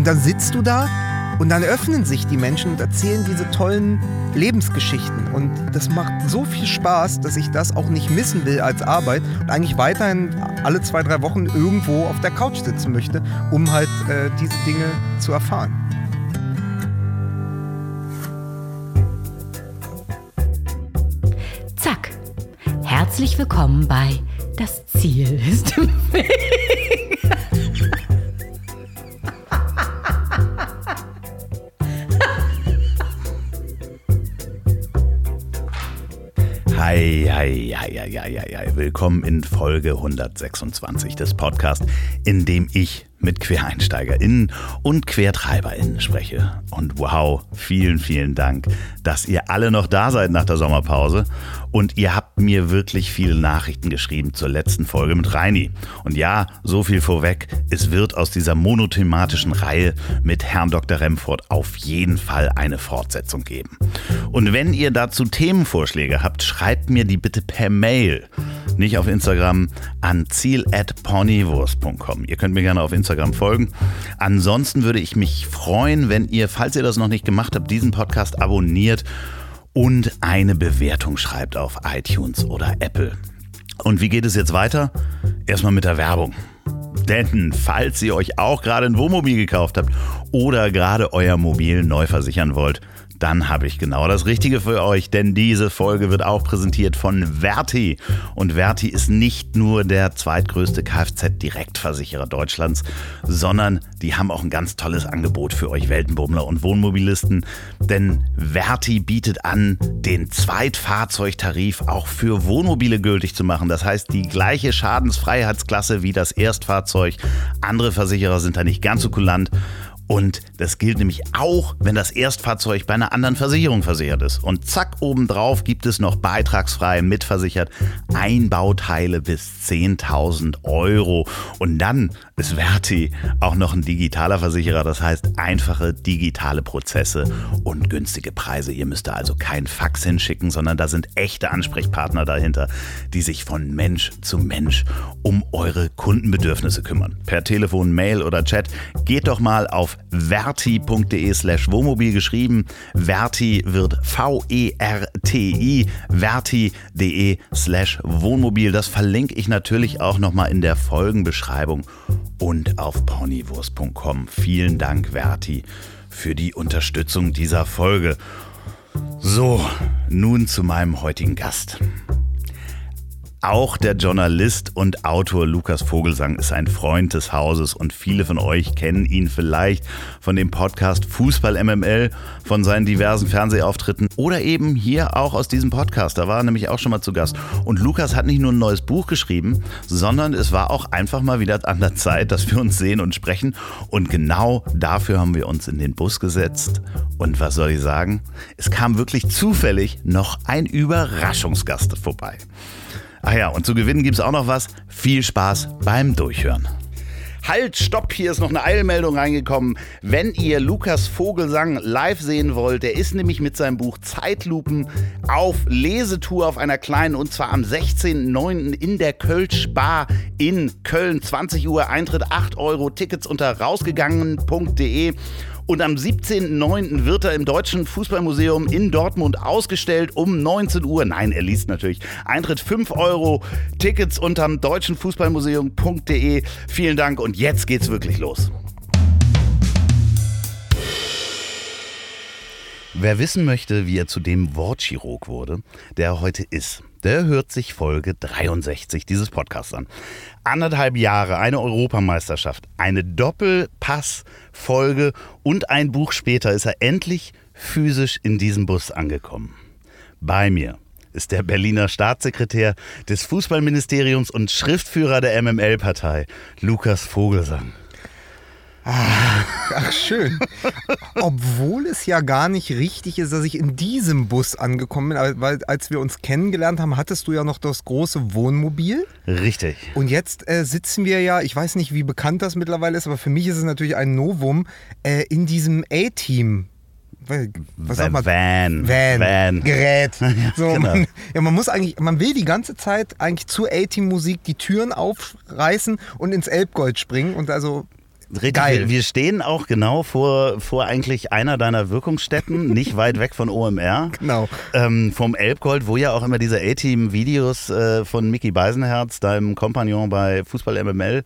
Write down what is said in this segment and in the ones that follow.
Und dann sitzt du da und dann öffnen sich die Menschen und erzählen diese tollen Lebensgeschichten. Und das macht so viel Spaß, dass ich das auch nicht missen will als Arbeit und eigentlich weiterhin alle zwei, drei Wochen irgendwo auf der Couch sitzen möchte, um halt äh, diese Dinge zu erfahren. Zack. Herzlich willkommen bei Das Ziel ist im Weg. Hi, hi, hi, hi, hi, hi. Willkommen in Folge 126 des Podcasts, in dem ich mit QuereinsteigerInnen und QuertreiberInnen spreche. Und wow, vielen, vielen Dank, dass ihr alle noch da seid nach der Sommerpause. Und ihr habt mir wirklich viele Nachrichten geschrieben zur letzten Folge mit Reini. Und ja, so viel vorweg, es wird aus dieser monothematischen Reihe mit Herrn Dr. Remford auf jeden Fall eine Fortsetzung geben. Und wenn ihr dazu Themenvorschläge habt, schreibt mir die bitte per Mail. Nicht auf Instagram an ziel.ponywurst.com. Ihr könnt mir gerne auf Instagram folgen. Ansonsten würde ich mich freuen, wenn ihr, falls ihr das noch nicht gemacht habt, diesen Podcast abonniert und eine Bewertung schreibt auf iTunes oder Apple. Und wie geht es jetzt weiter? Erstmal mit der Werbung. Denn falls ihr euch auch gerade ein Wohnmobil gekauft habt oder gerade euer Mobil neu versichern wollt, dann habe ich genau das Richtige für euch, denn diese Folge wird auch präsentiert von Verti. Und Verti ist nicht nur der zweitgrößte Kfz-Direktversicherer Deutschlands, sondern die haben auch ein ganz tolles Angebot für euch Weltenbummler und Wohnmobilisten. Denn Verti bietet an, den Zweitfahrzeugtarif auch für Wohnmobile gültig zu machen. Das heißt, die gleiche Schadensfreiheitsklasse wie das Erstfahrzeug. Andere Versicherer sind da nicht ganz so kulant. Und das gilt nämlich auch, wenn das Erstfahrzeug bei einer anderen Versicherung versichert ist. Und zack, obendrauf gibt es noch beitragsfrei mitversichert Einbauteile bis 10.000 Euro. Und dann ist Verti auch noch ein digitaler Versicherer. Das heißt, einfache digitale Prozesse und günstige Preise. Ihr müsst da also kein Fax hinschicken, sondern da sind echte Ansprechpartner dahinter, die sich von Mensch zu Mensch um eure Kundenbedürfnisse kümmern. Per Telefon, Mail oder Chat. Geht doch mal auf verti.de slash Wohnmobil geschrieben. Verti wird V-E-R-T-I, verti.de slash Wohnmobil. Das verlinke ich natürlich auch nochmal in der Folgenbeschreibung und auf ponywurst.com. Vielen Dank, Verti, für die Unterstützung dieser Folge. So, nun zu meinem heutigen Gast. Auch der Journalist und Autor Lukas Vogelsang ist ein Freund des Hauses und viele von euch kennen ihn vielleicht von dem Podcast Fußball MML, von seinen diversen Fernsehauftritten oder eben hier auch aus diesem Podcast. Da war er nämlich auch schon mal zu Gast. Und Lukas hat nicht nur ein neues Buch geschrieben, sondern es war auch einfach mal wieder an der Zeit, dass wir uns sehen und sprechen. Und genau dafür haben wir uns in den Bus gesetzt. Und was soll ich sagen? Es kam wirklich zufällig noch ein Überraschungsgast vorbei. Ach ja, und zu gewinnen gibt es auch noch was. Viel Spaß beim Durchhören. Halt, stopp, hier ist noch eine Eilmeldung reingekommen. Wenn ihr Lukas Vogelsang live sehen wollt, der ist nämlich mit seinem Buch Zeitlupen auf Lesetour auf einer kleinen und zwar am 16.09. in der Kölsch Bar in Köln. 20 Uhr Eintritt, 8 Euro, Tickets unter rausgegangen.de. Und am 17.09. wird er im Deutschen Fußballmuseum in Dortmund ausgestellt um 19 Uhr. Nein, er liest natürlich. Eintritt 5 Euro. Tickets unterm deutschenfußballmuseum.de. Vielen Dank und jetzt geht's wirklich los. Wer wissen möchte, wie er zu dem Wortchirurg wurde, der er heute ist, der hört sich Folge 63 dieses Podcasts an. Anderthalb Jahre, eine Europameisterschaft, eine Doppelpass-Folge und ein Buch später ist er endlich physisch in diesem Bus angekommen. Bei mir ist der Berliner Staatssekretär des Fußballministeriums und Schriftführer der MML-Partei, Lukas Vogelsang. Ach, schön. Obwohl es ja gar nicht richtig ist, dass ich in diesem Bus angekommen bin, weil als wir uns kennengelernt haben, hattest du ja noch das große Wohnmobil. Richtig. Und jetzt äh, sitzen wir ja, ich weiß nicht, wie bekannt das mittlerweile ist, aber für mich ist es natürlich ein Novum, äh, in diesem A-Team was sagt man? Van. Van. Van. Gerät. So, genau. man, ja, man muss eigentlich, man will die ganze Zeit eigentlich zur A-Team-Musik die Türen aufreißen und ins Elbgold springen und also Richtig, Geil. Wir, stehen auch genau vor, vor eigentlich einer deiner Wirkungsstätten, nicht weit weg von OMR. Genau. Ähm, vom Elbgold, wo ja auch immer diese A-Team-Videos äh, von Mickey Beisenherz, deinem Kompagnon bei Fußball MML,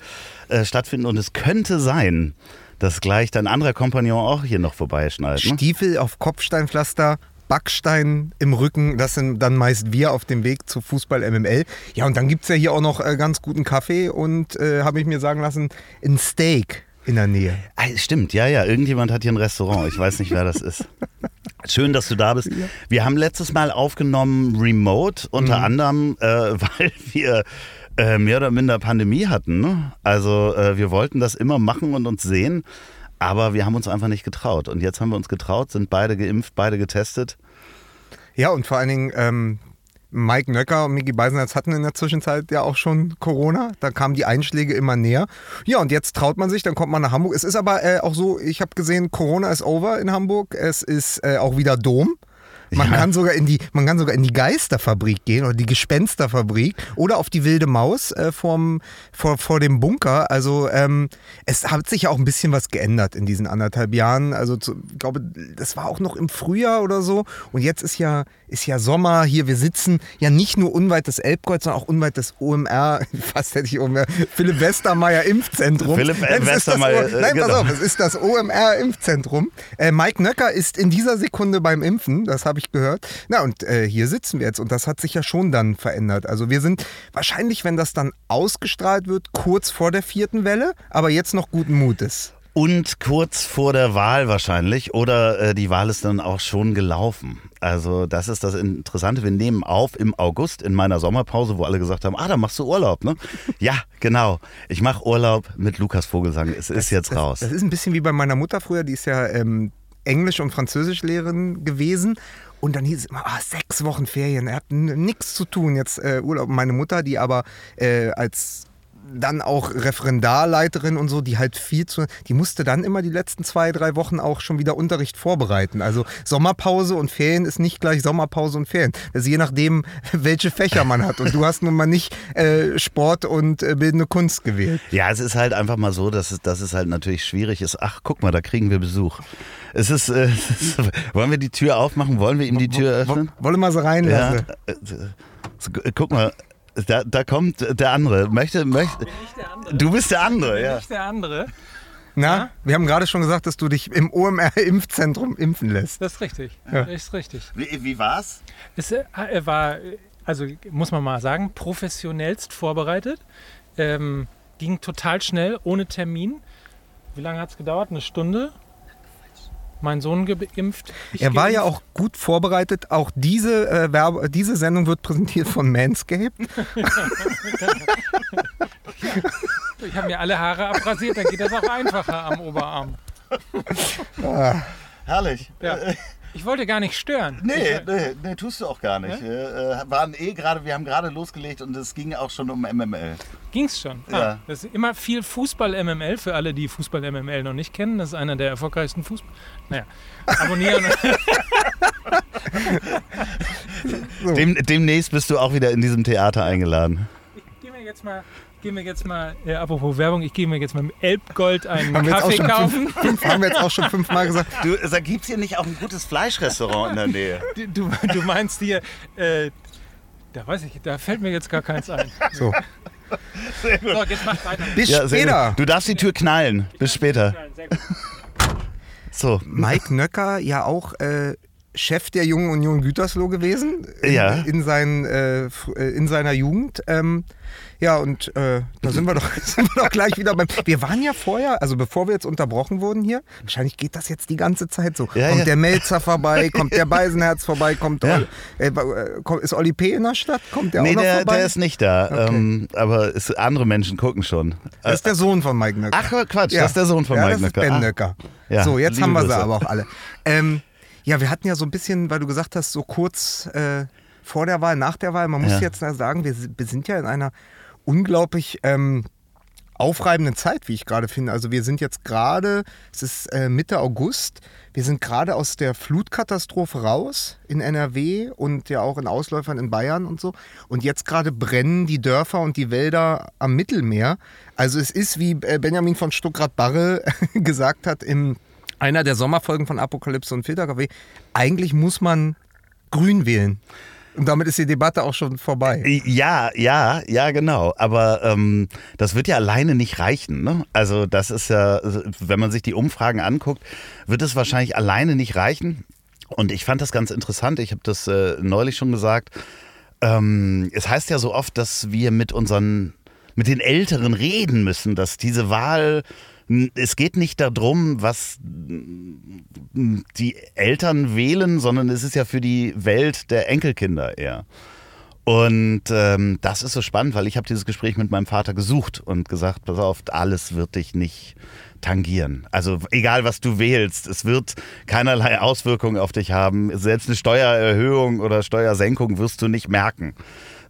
äh, stattfinden. Und es könnte sein, dass gleich dein anderer Kompagnon auch hier noch vorbeischneidet. Ne? Stiefel auf Kopfsteinpflaster, Backstein im Rücken, das sind dann meist wir auf dem Weg zu Fußball MML. Ja, und dann gibt es ja hier auch noch äh, ganz guten Kaffee und äh, habe ich mir sagen lassen, ein Steak in der Nähe. Ah, stimmt, ja, ja. Irgendjemand hat hier ein Restaurant. Ich weiß nicht, wer das ist. Schön, dass du da bist. Wir haben letztes Mal aufgenommen remote, unter anderem, äh, weil wir äh, mehr oder minder Pandemie hatten. Ne? Also äh, wir wollten das immer machen und uns sehen, aber wir haben uns einfach nicht getraut. Und jetzt haben wir uns getraut, sind beide geimpft, beide getestet. Ja, und vor allen Dingen ähm, Mike Nöcker und Micky Beisenherz hatten in der Zwischenzeit ja auch schon Corona. Da kamen die Einschläge immer näher. Ja, und jetzt traut man sich, dann kommt man nach Hamburg. Es ist aber äh, auch so, ich habe gesehen, Corona ist over in Hamburg. Es ist äh, auch wieder Dom. Man, Ja. kann sogar in die, man kann sogar in die Geisterfabrik gehen oder die Gespensterfabrik oder auf die wilde Maus äh, vorm, vor, vor dem Bunker. Also ähm, es hat sich ja auch ein bisschen was geändert in diesen anderthalb Jahren. Also zu, ich glaube, das war auch noch im Frühjahr oder so. Und jetzt ist ja, ist ja Sommer hier. Wir sitzen ja nicht nur unweit des Elbkreuz, sondern auch unweit des OMR, fast hätte ich OMR, Philipp Westermeier Impfzentrum. Philipp Nein, Westermeier, äh, Nein, pass genau. auf, es ist das OMR-Impfzentrum. Äh, Mike Nöcker ist in dieser Sekunde beim Impfen, das habe ich gehört. Na, und äh, hier sitzen wir jetzt und das hat sich ja schon dann verändert. Also wir sind wahrscheinlich, wenn das dann ausgestrahlt wird, kurz vor der vierten Welle, aber jetzt noch guten Mutes. Und kurz vor der Wahl wahrscheinlich oder äh, die Wahl ist dann auch schon gelaufen. Also das ist das Interessante. Wir nehmen auf im August in meiner Sommerpause, wo alle gesagt haben, ah, da machst du Urlaub, ne? ja, genau. Ich mache Urlaub mit Lukas Vogelsang. Es ist jetzt das, raus. Das ist ein bisschen wie bei meiner Mutter früher, die ist ja ähm, Englisch- und Französischlehrerin gewesen. Und dann hieß es immer, ah, sechs Wochen Ferien, er hat nichts zu tun, jetzt äh, Urlaub. Meine Mutter, die aber äh, als dann auch Referendarleiterin und so, die halt viel zu, die musste dann immer die letzten zwei, drei Wochen auch schon wieder Unterricht vorbereiten. Also Sommerpause und Ferien ist nicht gleich Sommerpause und Ferien. Also je nachdem, welche Fächer man hat. Und du hast nun mal nicht äh, Sport und äh, bildende Kunst gewählt. Ja, es ist halt einfach mal so, dass es, dass es halt natürlich schwierig ist. Ach, guck mal, da kriegen wir Besuch. Es ist, äh, es ist wollen wir die Tür aufmachen? Wollen wir ihm die Tür öffnen? Wolle mal so Ja, reinlassen. äh, so, guck mal, da, da kommt der andere. Möchte, möchte. Du bist der andere, ja. Nicht der andere. Na, wir haben gerade schon gesagt, dass du dich im OMR-Impfzentrum impfen lässt. Das ist richtig. Ja. Ist richtig. Wie, wie war's? Es äh, er war, äh, also muss man mal sagen, professionellst vorbereitet. Ähm, ging total schnell, ohne Termin. Wie lange hat es gedauert? Eine Stunde? Mein Sohn geimpft. ich Er war ja auch gut vorbereitet. Auch diese, äh, Werbe, diese Sendung wird präsentiert von Manscaped. Ich habe mir alle Haare abrasiert, dann geht das auch einfacher am Oberarm. Herrlich. Ja. Ich wollte gar nicht stören. Nee, nee, nee, tust du auch gar nicht. Wir äh, waren eh gerade, wir haben gerade losgelegt und es ging auch schon um MML. Ging's schon. Ja. Ah, das ist immer viel Fußball-MML für alle, die Fußball-MML noch nicht kennen. Das ist einer der erfolgreichsten Fußball. Naja, abonnieren. Dem, demnächst bist du auch wieder in diesem Theater eingeladen. ich gehe mir jetzt mal, geh mir jetzt mal äh, apropos Werbung, ich gehe mir jetzt mal mit Elbgold einen Haben Kaffee kaufen. fünf, fünf, haben wir jetzt auch schon fünfmal gesagt. Du, da gibt's hier nicht auch ein gutes Fleischrestaurant in der Nähe? Du, du, meinst hier, äh, da weiß ich, da fällt mir jetzt gar keins ein. So, So, jetzt mach weiter. bis sehr später. gut. Du darfst die Tür knallen. Bis später. Sehr gut. So. Mike Nöcker, ja auch äh, Chef der Jungen Union Gütersloh gewesen. In, Ja. In, seinen, äh, in seiner Jugend. Ähm, ja, und äh, da sind wir, doch, sind wir doch gleich wieder beim. Wir waren ja vorher, also bevor wir jetzt unterbrochen wurden hier, wahrscheinlich geht das jetzt die ganze Zeit so. Ja, kommt ja. der Melzer vorbei, kommt der Beisenherz vorbei, kommt Ja. Äh, äh, ist Olli P. in der Stadt? Kommt der Nee, auch noch der, vorbei? der ist nicht da. Okay. Ähm, aber es, andere Menschen gucken schon. das ist der Sohn von Mike Nöcker. Ach Quatsch, das ist der Sohn von ja, Mike das ist Nöcker. Ben Ah. Nöcker. So, jetzt liebe haben wir sie Grüße. aber auch alle. Ähm, ja, wir hatten ja so ein bisschen, weil du gesagt hast, so kurz äh, vor der Wahl, nach der Wahl, man muss Ja. jetzt sagen, wir, si- wir sind ja in einer unglaublich ähm, aufreibenden Zeit, wie ich gerade finde. Also wir sind jetzt gerade, es ist äh, Mitte August, wir sind gerade aus der Flutkatastrophe raus in NRW und ja auch in Ausläufern in Bayern und so. Und jetzt gerade brennen die Dörfer und die Wälder am Mittelmeer. Also es ist, wie äh, Benjamin von Stuckrad-Barre gesagt hat, in einer der Sommerfolgen von Apokalypse und Filterkaffee, eigentlich muss man grün wählen. Und damit ist die Debatte auch schon vorbei. Ja, ja, ja, genau. Aber ähm, das wird ja alleine nicht reichen. Ne? Also das ist ja, wenn man sich die Umfragen anguckt, wird es wahrscheinlich alleine nicht reichen. Und ich fand das ganz interessant. Ich habe das äh, neulich schon gesagt. Ähm, es heißt ja so oft, dass wir mit unseren, mit den Älteren reden müssen, dass diese Wahl es geht nicht darum, was die Eltern wählen, sondern es ist ja für die Welt der Enkelkinder eher. Und ähm, das ist so spannend, weil ich habe dieses Gespräch mit meinem Vater gesucht und gesagt, pass auf, alles wird dich nicht tangieren. Also egal, was du wählst, es wird keinerlei Auswirkungen auf dich haben. Selbst eine Steuererhöhung oder Steuersenkung wirst du nicht merken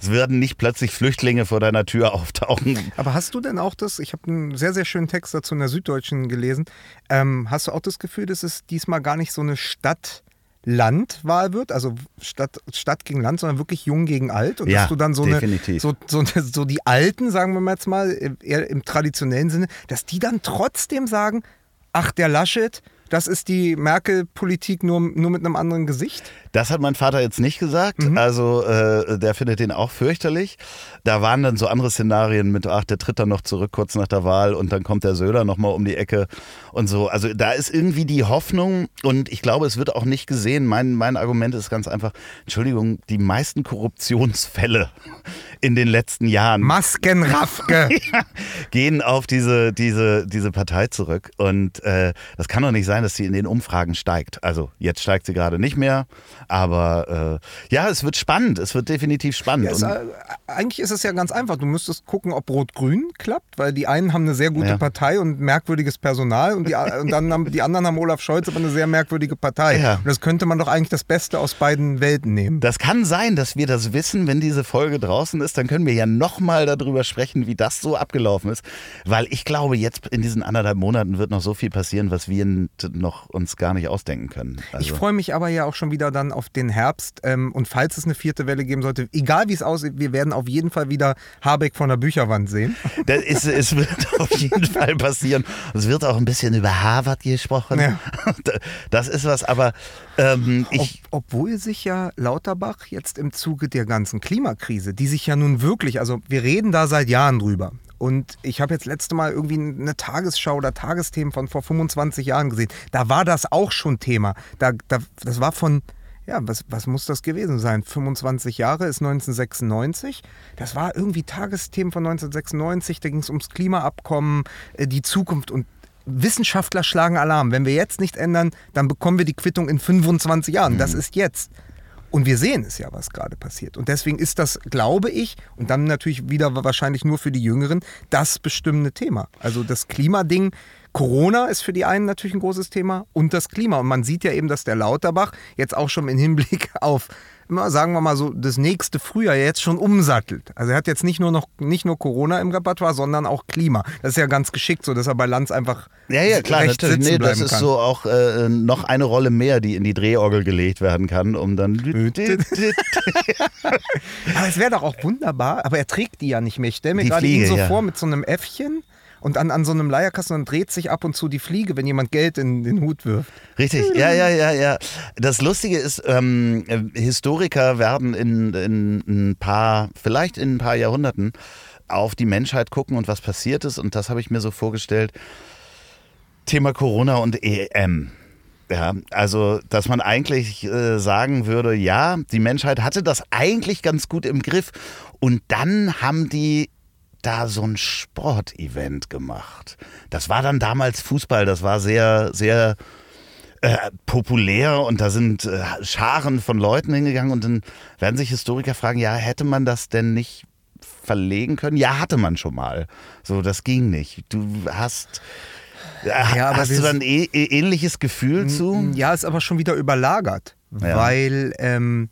es werden nicht plötzlich Flüchtlinge vor deiner Tür auftauchen. Aber hast du denn auch das, ich habe einen sehr, sehr schönen Text dazu in der Süddeutschen gelesen, ähm, hast du auch das Gefühl, dass es diesmal gar nicht so eine Stadt- Landwahl wird, also Stadt, Stadt gegen Land, sondern wirklich jung gegen alt. Und ja, dass du dann so definitiv. eine, so, so, so die Alten, sagen wir mal jetzt mal, eher im traditionellen Sinne, dass die dann trotzdem sagen, ach, der Laschet, das ist die Merkel-Politik nur, nur mit einem anderen Gesicht? Das hat mein Vater jetzt nicht gesagt. Mhm. Also äh, der findet den auch fürchterlich. Da waren dann so andere Szenarien mit, ach, der tritt dann noch zurück kurz nach der Wahl und dann kommt der Söder nochmal um die Ecke und so. Also da ist irgendwie die Hoffnung und ich glaube, es wird auch nicht gesehen. Mein, mein Argument ist ganz einfach, Entschuldigung, die meisten Korruptionsfälle in den letzten Jahren. Maskenraffke. gehen auf diese, diese, diese Partei zurück. Und äh, das kann doch nicht sein, dass sie in den Umfragen steigt. Also jetzt steigt sie gerade nicht mehr. Aber äh, ja, es wird spannend. Es wird definitiv spannend. Ja, es, äh, eigentlich ist es ja ganz einfach. Du müsstest gucken, ob Rot-Grün klappt, weil die einen haben eine sehr gute ja. Partei und merkwürdiges Personal und, die, und dann haben die anderen haben Olaf Scholz, aber eine sehr merkwürdige Partei. Ja. Und das könnte man doch eigentlich das Beste aus beiden Welten nehmen. Das kann sein, dass wir das wissen, wenn diese Folge draußen ist. Dann können wir ja nochmal darüber sprechen, wie das so abgelaufen ist. Weil ich glaube, jetzt in diesen anderthalb Monaten wird noch so viel passieren, was wir noch uns gar nicht ausdenken können. Also. Ich freue mich aber ja auch schon wieder dann auf den Herbst. Ähm, und falls es eine vierte Welle geben sollte, egal wie es aussieht, wir werden auf jeden Fall wieder Habeck von der Bücherwand sehen. Das ist, es wird auf jeden Fall passieren. Es wird auch ein bisschen über Harvard gesprochen. Ja. Das ist was, aber ähm, ich. Ob, obwohl sich ja Lauterbach jetzt im Zuge der ganzen Klimakrise, die sich ja nun wirklich, also wir reden da seit Jahren drüber. Und ich habe jetzt letzte Mal irgendwie eine Tagesschau oder Tagesthemen von vor 25 Jahren gesehen. Da war das auch schon Thema. Da, da, das war von ja, was, was muss das gewesen sein? 25 Jahre ist 1996. Das war irgendwie Tagesthemen von 1996. Da ging es ums Klimaabkommen, äh, die Zukunft und Wissenschaftler schlagen Alarm. Wenn wir jetzt nicht ändern, dann bekommen wir die Quittung in 25 Jahren. Das mhm. ist jetzt. Und wir sehen es ja, was gerade passiert. Und deswegen ist das, glaube ich, und dann natürlich wieder wahrscheinlich nur für die Jüngeren, das bestimmende Thema. Also das Klimading Corona ist für die einen natürlich ein großes Thema und das Klima. Und man sieht ja eben, dass der Lauterbach jetzt auch schon im Hinblick auf, sagen wir mal so, das nächste Frühjahr jetzt schon umsattelt. Also er hat jetzt nicht nur noch nicht nur Corona im Repertoire, sondern auch Klima. Das ist ja ganz geschickt so, dass er bei Lanz einfach ja, ja, klar, natürlich. nee, Das ist so auch äh, noch eine Rolle mehr, die in die Drehorgel gelegt werden kann, um dann. aber es wäre doch auch wunderbar, aber er trägt die ja nicht mehr. Ich stelle mir gerade ihn so ja. vor mit so einem Äffchen und an, an so einem Leierkasten dann dreht sich ab und zu die Fliege, wenn jemand Geld in den Hut wirft. Richtig, ja, ja, ja, ja. Das Lustige ist, ähm, Historiker werden in, in ein paar, vielleicht in ein paar Jahrhunderten auf die Menschheit gucken und was passiert ist. Und das habe ich mir so vorgestellt. Thema Corona und EM. Ja, also, dass man eigentlich äh, sagen würde, ja, die Menschheit hatte das eigentlich ganz gut im Griff. Und dann haben die da so ein Sportevent gemacht. Das war dann damals Fußball, das war sehr, sehr äh, populär und da sind äh, Scharen von Leuten hingegangen und dann werden sich Historiker fragen, ja, hätte man das denn nicht verlegen können? Ja, hatte man schon mal. So, das ging nicht. Du hast. Äh, ja, hast du dann ein ähnliches Gefühl zu? Ja, ist aber schon wieder überlagert, ja. weil ähm,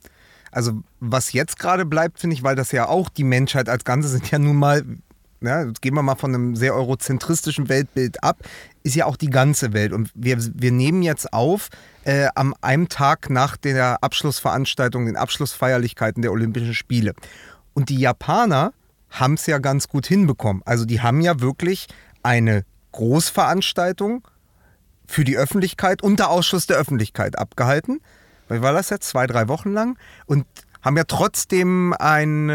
also was jetzt gerade bleibt, finde ich, weil das ja auch die Menschheit als Ganze sind ja nun mal ja, jetzt gehen wir mal von einem sehr eurozentristischen Weltbild ab, ist ja auch die ganze Welt. Und wir, wir nehmen jetzt auf äh, am einem Tag nach der Abschlussveranstaltung, den Abschlussfeierlichkeiten der Olympischen Spiele. Und die Japaner haben es ja ganz gut hinbekommen. Also die haben ja wirklich eine Großveranstaltung für die Öffentlichkeit unter Ausschluss der Öffentlichkeit abgehalten. Wie war das jetzt? Zwei, drei Wochen lang. Und haben ja trotzdem ein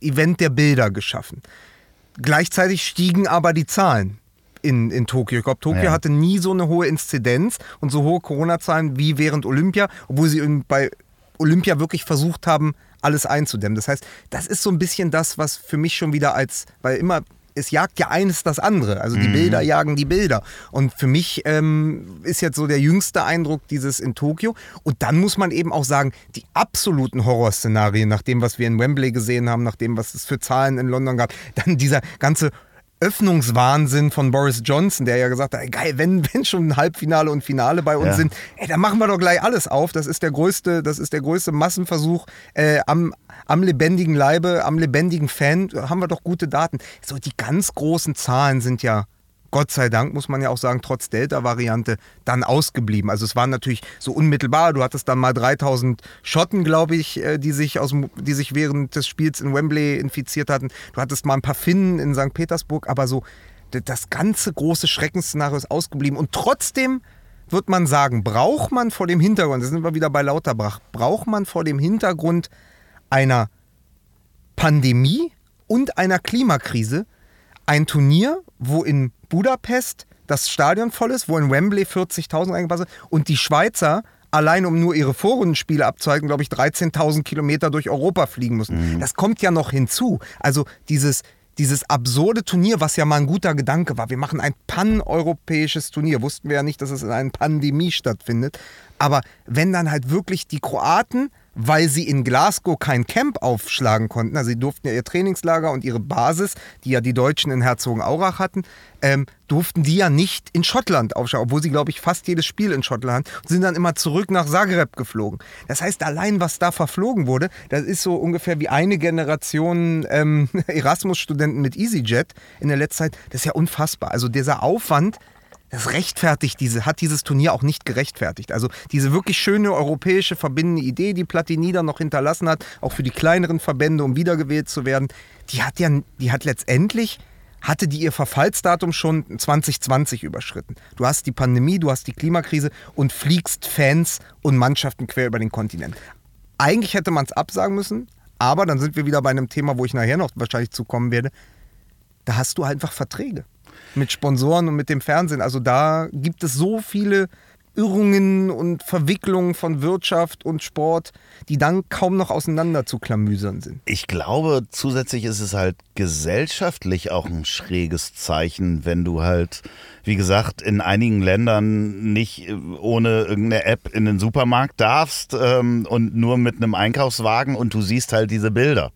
äh, Event der Bilder geschaffen. Gleichzeitig stiegen aber die Zahlen in, in Tokio. Ich glaube, Tokio Ja. hatte nie so eine hohe Inzidenz und so hohe Corona-Zahlen wie während Olympia, obwohl sie bei Olympia wirklich versucht haben, alles einzudämmen. Das heißt, das ist so ein bisschen das, was für mich schon wieder als, weil immer, es jagt ja eines das andere. Also die Bilder jagen die Bilder. Und für mich ähm, ist jetzt so der jüngste Eindruck dieses in Tokio. Und dann muss man eben auch sagen, die absoluten Horrorszenarien, nach dem, was wir in Wembley gesehen haben, nach dem, was es für Zahlen in London gab, dann dieser ganze Öffnungswahnsinn von Boris Johnson, der ja gesagt hat, ey, geil, wenn, wenn schon ein Halbfinale und Finale bei uns Ja. sind, ey, dann machen wir doch gleich alles auf. Das ist der größte, das ist der größte Massenversuch äh, am, am lebendigen Leibe, am lebendigen Fan. Haben wir doch gute Daten. So die ganz großen Zahlen sind ja Gott sei Dank, muss man ja auch sagen, trotz Delta-Variante dann ausgeblieben. Also es waren natürlich so unmittelbar, du hattest dann mal 3000 Schotten, glaube ich, äh, die sich, aus, die sich während des Spiels in Wembley infiziert hatten. Du hattest mal ein paar Finnen in St. Petersburg, aber so das ganze große Schreckensszenario ist ausgeblieben. Und trotzdem wird man sagen, braucht man vor dem Hintergrund, da sind wir wieder bei Lauterbach, braucht man vor dem Hintergrund einer Pandemie und einer Klimakrise ein Turnier, wo in Budapest das Stadion voll ist, wo in Wembley 40.000 reingepasst sind und die Schweizer allein um nur ihre Vorrundenspiele abzuhalten, glaube ich, 13.000 Kilometer durch Europa fliegen müssen. Das kommt ja noch hinzu. Also dieses, dieses absurde Turnier, was ja mal ein guter Gedanke war. Wir machen ein pan-europäisches Turnier. Wussten wir ja nicht, dass es in einer Pandemie stattfindet. Aber wenn dann halt wirklich die Kroaten, weil sie in Glasgow kein Camp aufschlagen konnten, also sie durften ja ihr Trainingslager und ihre Basis, die ja die Deutschen in Herzogenaurach hatten, ähm, durften die ja nicht in Schottland aufschlagen, obwohl sie, glaube ich, fast jedes Spiel in Schottland und sind dann immer zurück nach Zagreb geflogen. Das heißt, allein was da verflogen wurde, das ist so ungefähr wie eine Generation ähm, Erasmus-Studenten mit EasyJet in der letzten Zeit. Das ist ja unfassbar. Also dieser Aufwand, das rechtfertigt diese, hat dieses Turnier auch nicht gerechtfertigt. Also diese wirklich schöne europäische verbindende Idee, die Platini da noch hinterlassen hat, auch für die kleineren Verbände, um wiedergewählt zu werden, die hat ja, die hat letztendlich, hatte die ihr Verfallsdatum schon 2020 überschritten. Du hast die Pandemie, du hast die Klimakrise und fliegst Fans und Mannschaften quer über den Kontinent. Eigentlich hätte man es absagen müssen, aber dann sind wir wieder bei einem Thema, wo ich nachher noch wahrscheinlich zukommen werde. Da hast du einfach Verträge mit Sponsoren und mit dem Fernsehen. Also da gibt es so viele Irrungen und Verwicklungen von Wirtschaft und Sport, die dann kaum noch auseinander zu klamüsern sind. Ich glaube, zusätzlich ist es halt gesellschaftlich auch ein schräges Zeichen, wenn du halt, wie gesagt, in einigen Ländern nicht äh, ohne irgendeine App in den Supermarkt darfst ähm, und nur mit einem Einkaufswagen und du siehst halt diese Bilder.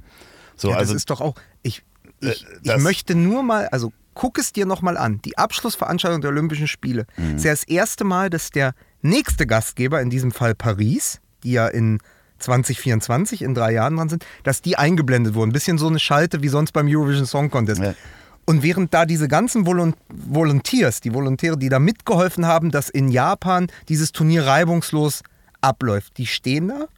So, Ja, also das ist doch auch. Ich, ich, ich das- möchte nur mal, also guck es dir nochmal an. Die Abschlussveranstaltung der Olympischen Spiele. Mhm. ist ja das erste Mal, dass der nächste Gastgeber, in diesem Fall Paris, die ja in 2024 in drei Jahren dran sind, dass die eingeblendet wurden. Bisschen so eine Schalte wie sonst beim Eurovision Song Contest. Ja. Und während da diese ganzen Volun Volunteers, die Volontäre, die da mitgeholfen haben, dass in Japan dieses Turnier reibungslos abläuft, die stehen da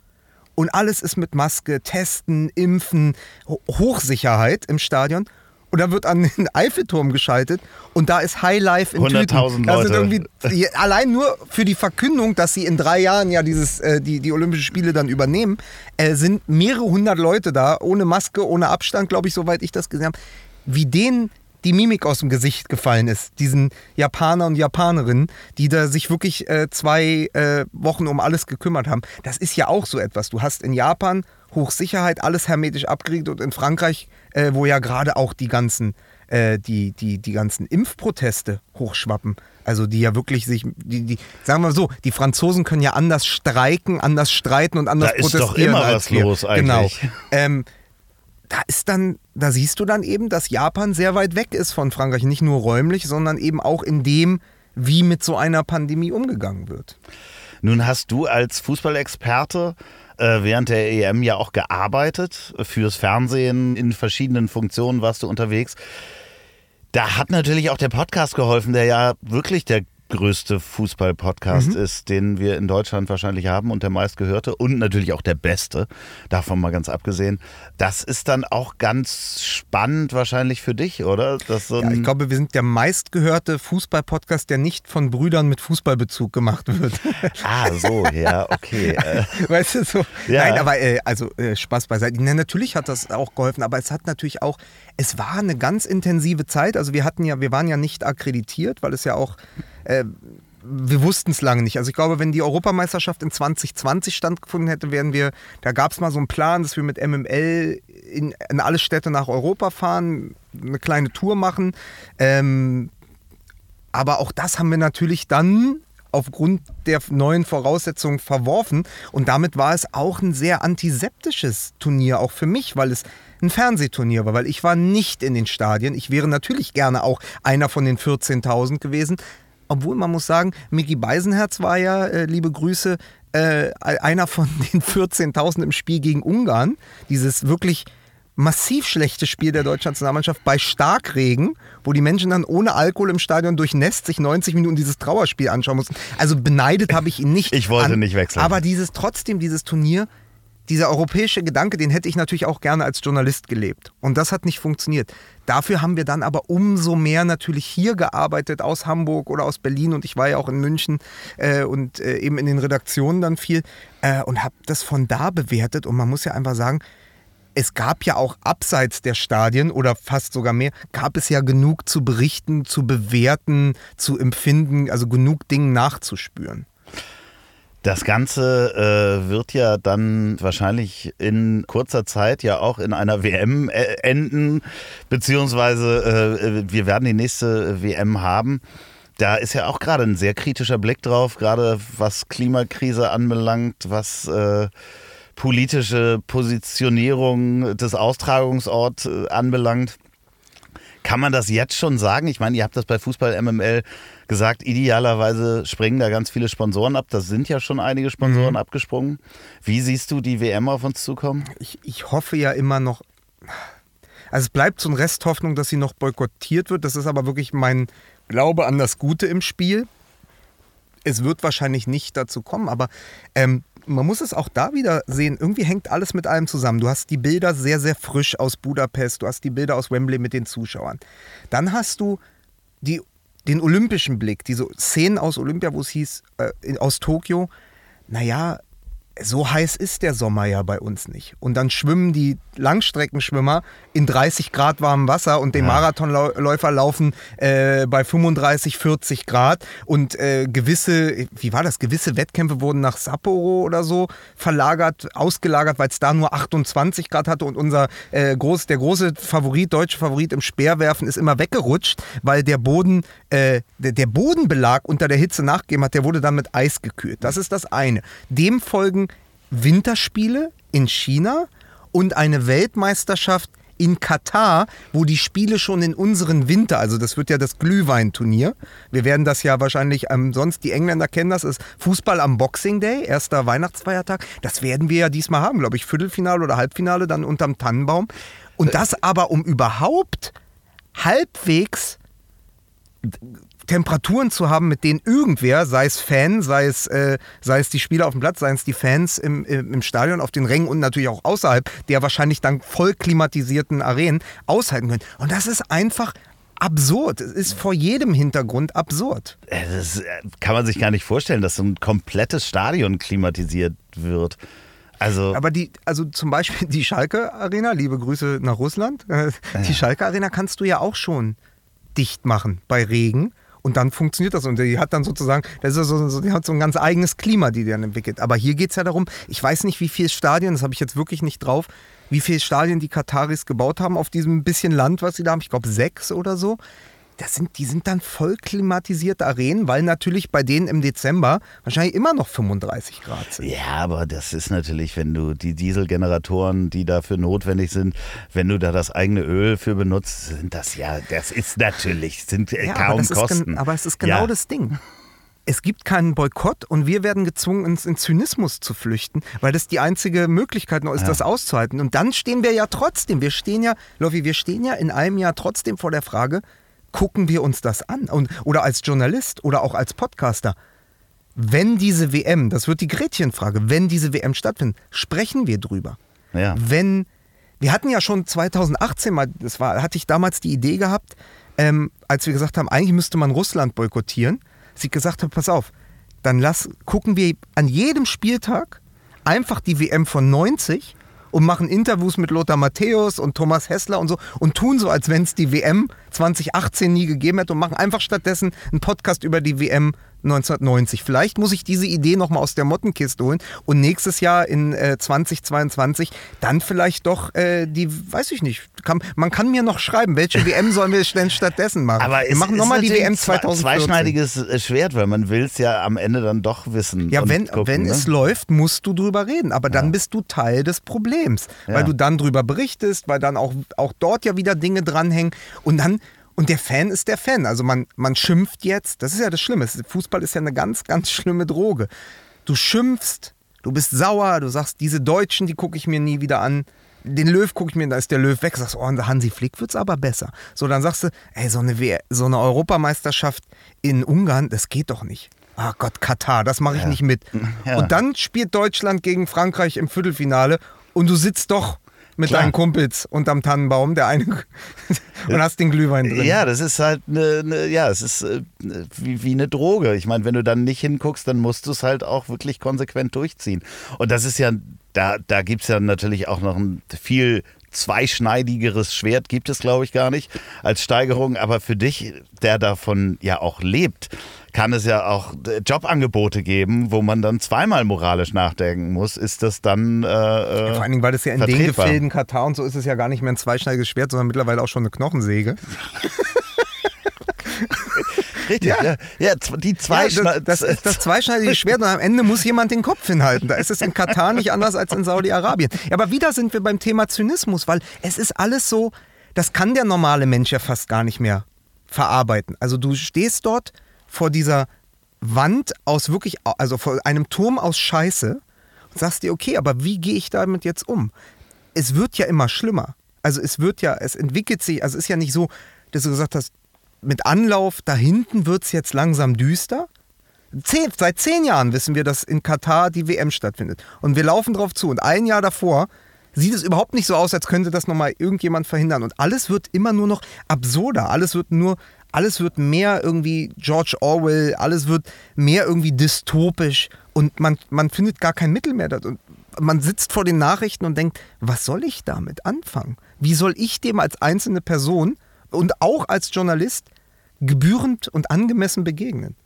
und alles ist mit Maske, Testen, Impfen, Ho Hochsicherheit im Stadion. Und da wird an den Eiffelturm geschaltet und da ist Highlife in 100.000 Tüten. Da sind irgendwie allein nur für die Verkündung, dass sie in drei Jahren ja dieses, äh, die, die Olympischen Spiele dann übernehmen, äh, sind mehrere hundert Leute da, ohne Maske, ohne Abstand, glaube ich, soweit ich das gesehen habe. Wie denen die Mimik aus dem Gesicht gefallen ist, diesen Japaner und Japanerinnen, die da sich wirklich äh, zwei äh, Wochen um alles gekümmert haben. Das ist ja auch so etwas. Du hast in Japan Hochsicherheit, alles hermetisch abgeriegelt und in Frankreich, äh, wo ja gerade auch die ganzen, äh, die, die, die ganzen Impfproteste hochschwappen. Also die ja wirklich sich, die, die, sagen wir mal so, die Franzosen können ja anders streiken, anders streiten und anders Da ist doch protestieren immer was wir. los eigentlich. Genau. Ähm, da ist dann, da siehst du dann eben, dass Japan sehr weit weg ist von Frankreich, nicht nur räumlich, sondern eben auch in dem, wie mit so einer Pandemie umgegangen wird. Nun hast du als Fußballexperte äh, während der EM ja auch gearbeitet. Fürs Fernsehen in verschiedenen Funktionen warst du unterwegs. Da hat natürlich auch der Podcast geholfen, der ja wirklich der größte Fußball-Podcast Mhm. ist, den wir in Deutschland wahrscheinlich haben und der meistgehörte und natürlich auch der beste, davon mal ganz abgesehen. Das ist dann auch ganz spannend wahrscheinlich für dich, oder? So Ja, ich glaube, wir sind der meistgehörte Fußball-Podcast, der nicht von Brüdern mit Fußballbezug gemacht wird. ah, so, ja, okay. Äh, weißt du so? Ja. Nein, aber äh, also äh, Spaß beiseite. Na, natürlich hat das auch geholfen, aber es hat natürlich auch, es war eine ganz intensive Zeit. Also wir hatten ja, wir waren ja nicht akkreditiert, weil es ja auch, äh, wir wussten es lange nicht. Also ich glaube, wenn die Europameisterschaft in 2020 stattgefunden hätte, wären wir, da gab es mal so einen Plan, dass wir mit MML in, in alle Städte nach Europa fahren, eine kleine Tour machen. Ähm, aber auch das haben wir natürlich dann aufgrund der neuen Voraussetzungen verworfen. Und damit war es auch ein sehr antiseptisches Turnier, auch für mich, weil es ein Fernsehturnier war, weil ich war nicht in den Stadien. Ich wäre natürlich gerne auch einer von den 14.000 gewesen. Obwohl man muss sagen, Micky Beisenherz war ja, äh, liebe Grüße, äh, einer von den 14.000 im Spiel gegen Ungarn. Dieses wirklich massiv schlechte Spiel der deutschen Nationalmannschaft bei Starkregen, wo die Menschen dann ohne Alkohol im Stadion durchnässt sich 90 Minuten dieses Trauerspiel anschauen mussten. Also beneidet habe ich ihn nicht. Ich wollte nicht wechseln. Aber dieses trotzdem, dieses Turnier, dieser europäische Gedanke, den hätte ich natürlich auch gerne als Journalist gelebt. Und das hat nicht funktioniert. Dafür haben wir dann aber umso mehr natürlich hier gearbeitet, aus Hamburg oder aus Berlin. Und ich war ja auch in München äh, und äh, eben in den Redaktionen dann viel äh, und habe das von da bewertet. Und man muss ja einfach sagen, es gab ja auch abseits der Stadien oder fast sogar mehr, gab es ja genug zu berichten, zu bewerten, zu empfinden, also genug Dingen nachzuspüren. Das Ganze äh, wird ja dann wahrscheinlich in kurzer Zeit ja auch in einer WM äh, enden, beziehungsweise äh, wir werden die nächste WM haben. Da ist ja auch gerade ein sehr kritischer Blick drauf, gerade was Klimakrise anbelangt, was äh, politische Positionierung des Austragungsorts äh, anbelangt. Kann man das jetzt schon sagen? Ich meine, ihr habt das bei Fußball MML gesagt, idealerweise springen da ganz viele Sponsoren ab. Das sind ja schon einige Sponsoren abgesprungen. Wie siehst du die WM auf uns zukommen? Ich, ich hoffe ja immer noch, also es bleibt so ein Resthoffnung, dass sie noch boykottiert wird. Das ist aber wirklich mein Glaube an das Gute im Spiel. Es wird wahrscheinlich nicht dazu kommen, aber ähm, man muss es auch da wieder sehen. Irgendwie hängt alles mit allem zusammen. Du hast die Bilder sehr, sehr frisch aus Budapest. Du hast die Bilder aus Wembley mit den Zuschauern. Dann hast du die, den olympischen Blick, diese Szenen aus Olympia, wo es hieß, äh, aus Tokio. Naja, so heiß ist der Sommer ja bei uns nicht. Und dann schwimmen die Langstreckenschwimmer in 30 Grad warmem Wasser und die Marathonläufer laufen äh, bei 35, 40 Grad. Und äh, gewisse, wie war das, gewisse Wettkämpfe wurden nach Sapporo oder so verlagert, ausgelagert, weil es da nur 28 Grad hatte. Und unser äh, groß, der große Favorit, deutsche Favorit im Speerwerfen ist immer weggerutscht, weil der Boden, äh, der, der Bodenbelag unter der Hitze nachgegeben hat, der wurde dann mit Eis gekühlt. Das ist das eine. Dem folgen Winterspiele in China und eine Weltmeisterschaft in Katar, wo die Spiele schon in unseren Winter, also das wird ja das Glühweinturnier. Wir werden das ja wahrscheinlich, ähm, sonst die Engländer kennen das, ist Fußball am Boxing Day, erster Weihnachtsfeiertag. Das werden wir ja diesmal haben, glaube ich, Viertelfinale oder Halbfinale dann unterm Tannenbaum. Und das aber, um überhaupt halbwegs Temperaturen zu haben, mit denen irgendwer, sei es Fan, sei es, äh, sei es die Spieler auf dem Platz, seien es die Fans im, im, Stadion, auf den Rängen und natürlich auch außerhalb der wahrscheinlich dann voll klimatisierten Arenen aushalten können. Und das ist einfach absurd. Es ist vor jedem Hintergrund absurd. Äh, Das äh, kann man sich gar nicht vorstellen, dass so ein komplettes Stadion klimatisiert wird. Also, Aber die, also zum Beispiel die Schalke Arena, liebe Grüße nach Russland, äh, die Schalke Arena kannst du ja auch schon dicht machen bei Regen. Und dann funktioniert das. Und die hat dann sozusagen, das ist so, so, die hat so ein ganz eigenes Klima, die die dann entwickelt. Aber hier geht es ja darum, ich weiß nicht, wie viele Stadien, das habe ich jetzt wirklich nicht drauf, wie viele Stadien die Kataris gebaut haben auf diesem bisschen Land, was sie da haben. Ich glaube sechs oder so. Das sind, die sind dann voll klimatisierte Arenen, weil natürlich bei denen im Dezember wahrscheinlich immer noch 35 Grad sind. ja, aber das ist natürlich, wenn du die Dieselgeneratoren, die dafür notwendig sind, wenn du da das eigene Öl für benutzt, sind das ja, das ist natürlich, sind äh, Ja, kaum aber, Kosten. aber es ist genau ja. das Ding. es gibt keinen Boykott und wir werden gezwungen, uns in Zynismus zu flüchten, weil das die einzige Möglichkeit noch ist, Ja. das auszuhalten. Und dann stehen wir ja trotzdem, wir stehen ja, Lovi, wir stehen ja in einem Jahr trotzdem vor der Frage, gucken wir uns das an? Und, oder als Journalist oder auch als Podcaster. Wenn diese WM, das wird die Gretchenfrage, wenn diese WM stattfindet, sprechen wir drüber. Ja. Wenn, wir hatten ja schon 2018 mal, das war, hatte ich damals die Idee gehabt, ähm, als wir gesagt haben, eigentlich müsste man Russland boykottieren, dass ich gesagt habe, pass auf, dann lass, gucken wir an jedem Spieltag einfach die WM von 90 und machen Interviews mit Lothar Matthäus und Thomas Hessler und so und tun so, als wenn es die WM 2018 nie gegeben hätte und machen einfach stattdessen einen Podcast über die WM 1990. Vielleicht muss ich diese Idee nochmal aus der Mottenkiste holen und nächstes Jahr in äh, 2022 dann vielleicht doch äh, die, weiß ich nicht, kann, man kann mir noch schreiben, welche WM sollen wir denn stattdessen machen. Aber wir machen nochmal die WM zwei- 2014. Zweischneidiges äh, Schwert, weil man will es ja am Ende dann doch wissen. Ja, wenn, gucken, wenn ne? es läuft, musst du drüber reden. Aber dann Ja. bist du Teil des Problems. Ja. Weil du dann drüber berichtest, weil dann auch, auch dort ja wieder Dinge dranhängen. Und dann, und der Fan ist der Fan. Also man, man schimpft jetzt, das ist ja das Schlimme. Fußball ist ja eine ganz, ganz schlimme Droge. Du schimpfst, du bist sauer, du sagst, diese Deutschen, die gucke ich mir nie wieder an. Den Löw gucke ich mir, da ist der Löw weg. Sagst, oh, an Hansi Flick wird's aber besser. So, dann sagst du, ey, so eine, W- so eine Europameisterschaft in Ungarn, das geht doch nicht. Ah Gott, Katar, das mache ich nicht mit. Ja. Und dann spielt Deutschland gegen Frankreich im Viertelfinale und du sitzt doch mit Klar. deinen Kumpels unterm Tannenbaum, der eine und hast den Glühwein drin. Ja, das ist halt eine, eine ja, es ist äh, wie, wie eine Droge. Ich meine, wenn du dann nicht hinguckst, dann musst du es halt auch wirklich konsequent durchziehen. Und das ist ja, da, da gibt es ja natürlich auch noch ein viel zweischneidigeres Schwert, gibt es glaube ich gar nicht als Steigerung. Aber für dich, der davon ja auch lebt, kann es ja auch äh, Jobangebote geben, wo man dann zweimal moralisch nachdenken muss. Ist das dann äh, äh, Vor allen Dingen, weil das ja in den. Gefilden Katar und so ist es ja gar nicht mehr ein zweischneidiges Schwert, sondern mittlerweile auch schon eine Knochensäge. richtig? Ja, ja, z- die zwei ja, das, das ist das zweischneidige Schwert und am Ende muss jemand den Kopf hinhalten. Da ist es in Katar nicht anders als in Saudi-Arabien. Ja, aber wieder sind wir beim Thema Zynismus, weil es ist alles so, das kann der normale Mensch ja fast gar nicht mehr verarbeiten. Also du stehst dort vor dieser Wand aus wirklich, also vor einem Turm aus Scheiße und sagst dir, okay, aber wie gehe ich damit jetzt um? Es wird ja immer schlimmer. Also es wird ja, es entwickelt sich, also es ist ja nicht so, dass du gesagt hast, mit Anlauf, da hinten wird es jetzt langsam düster. Zehn, seit zehn Jahren wissen wir, dass in Katar die WM stattfindet. Und wir laufen drauf zu. Und ein Jahr davor sieht es überhaupt nicht so aus, als könnte das nochmal irgendjemand verhindern. Und alles wird immer nur noch absurder. Alles wird nur, alles wird mehr irgendwie George Orwell, alles wird mehr irgendwie dystopisch. Und man, man findet gar kein Mittel mehr. Und man sitzt vor den Nachrichten und denkt, was soll ich damit anfangen? Wie soll ich dem als einzelne Person und auch als Journalist gebührend und angemessen begegnen?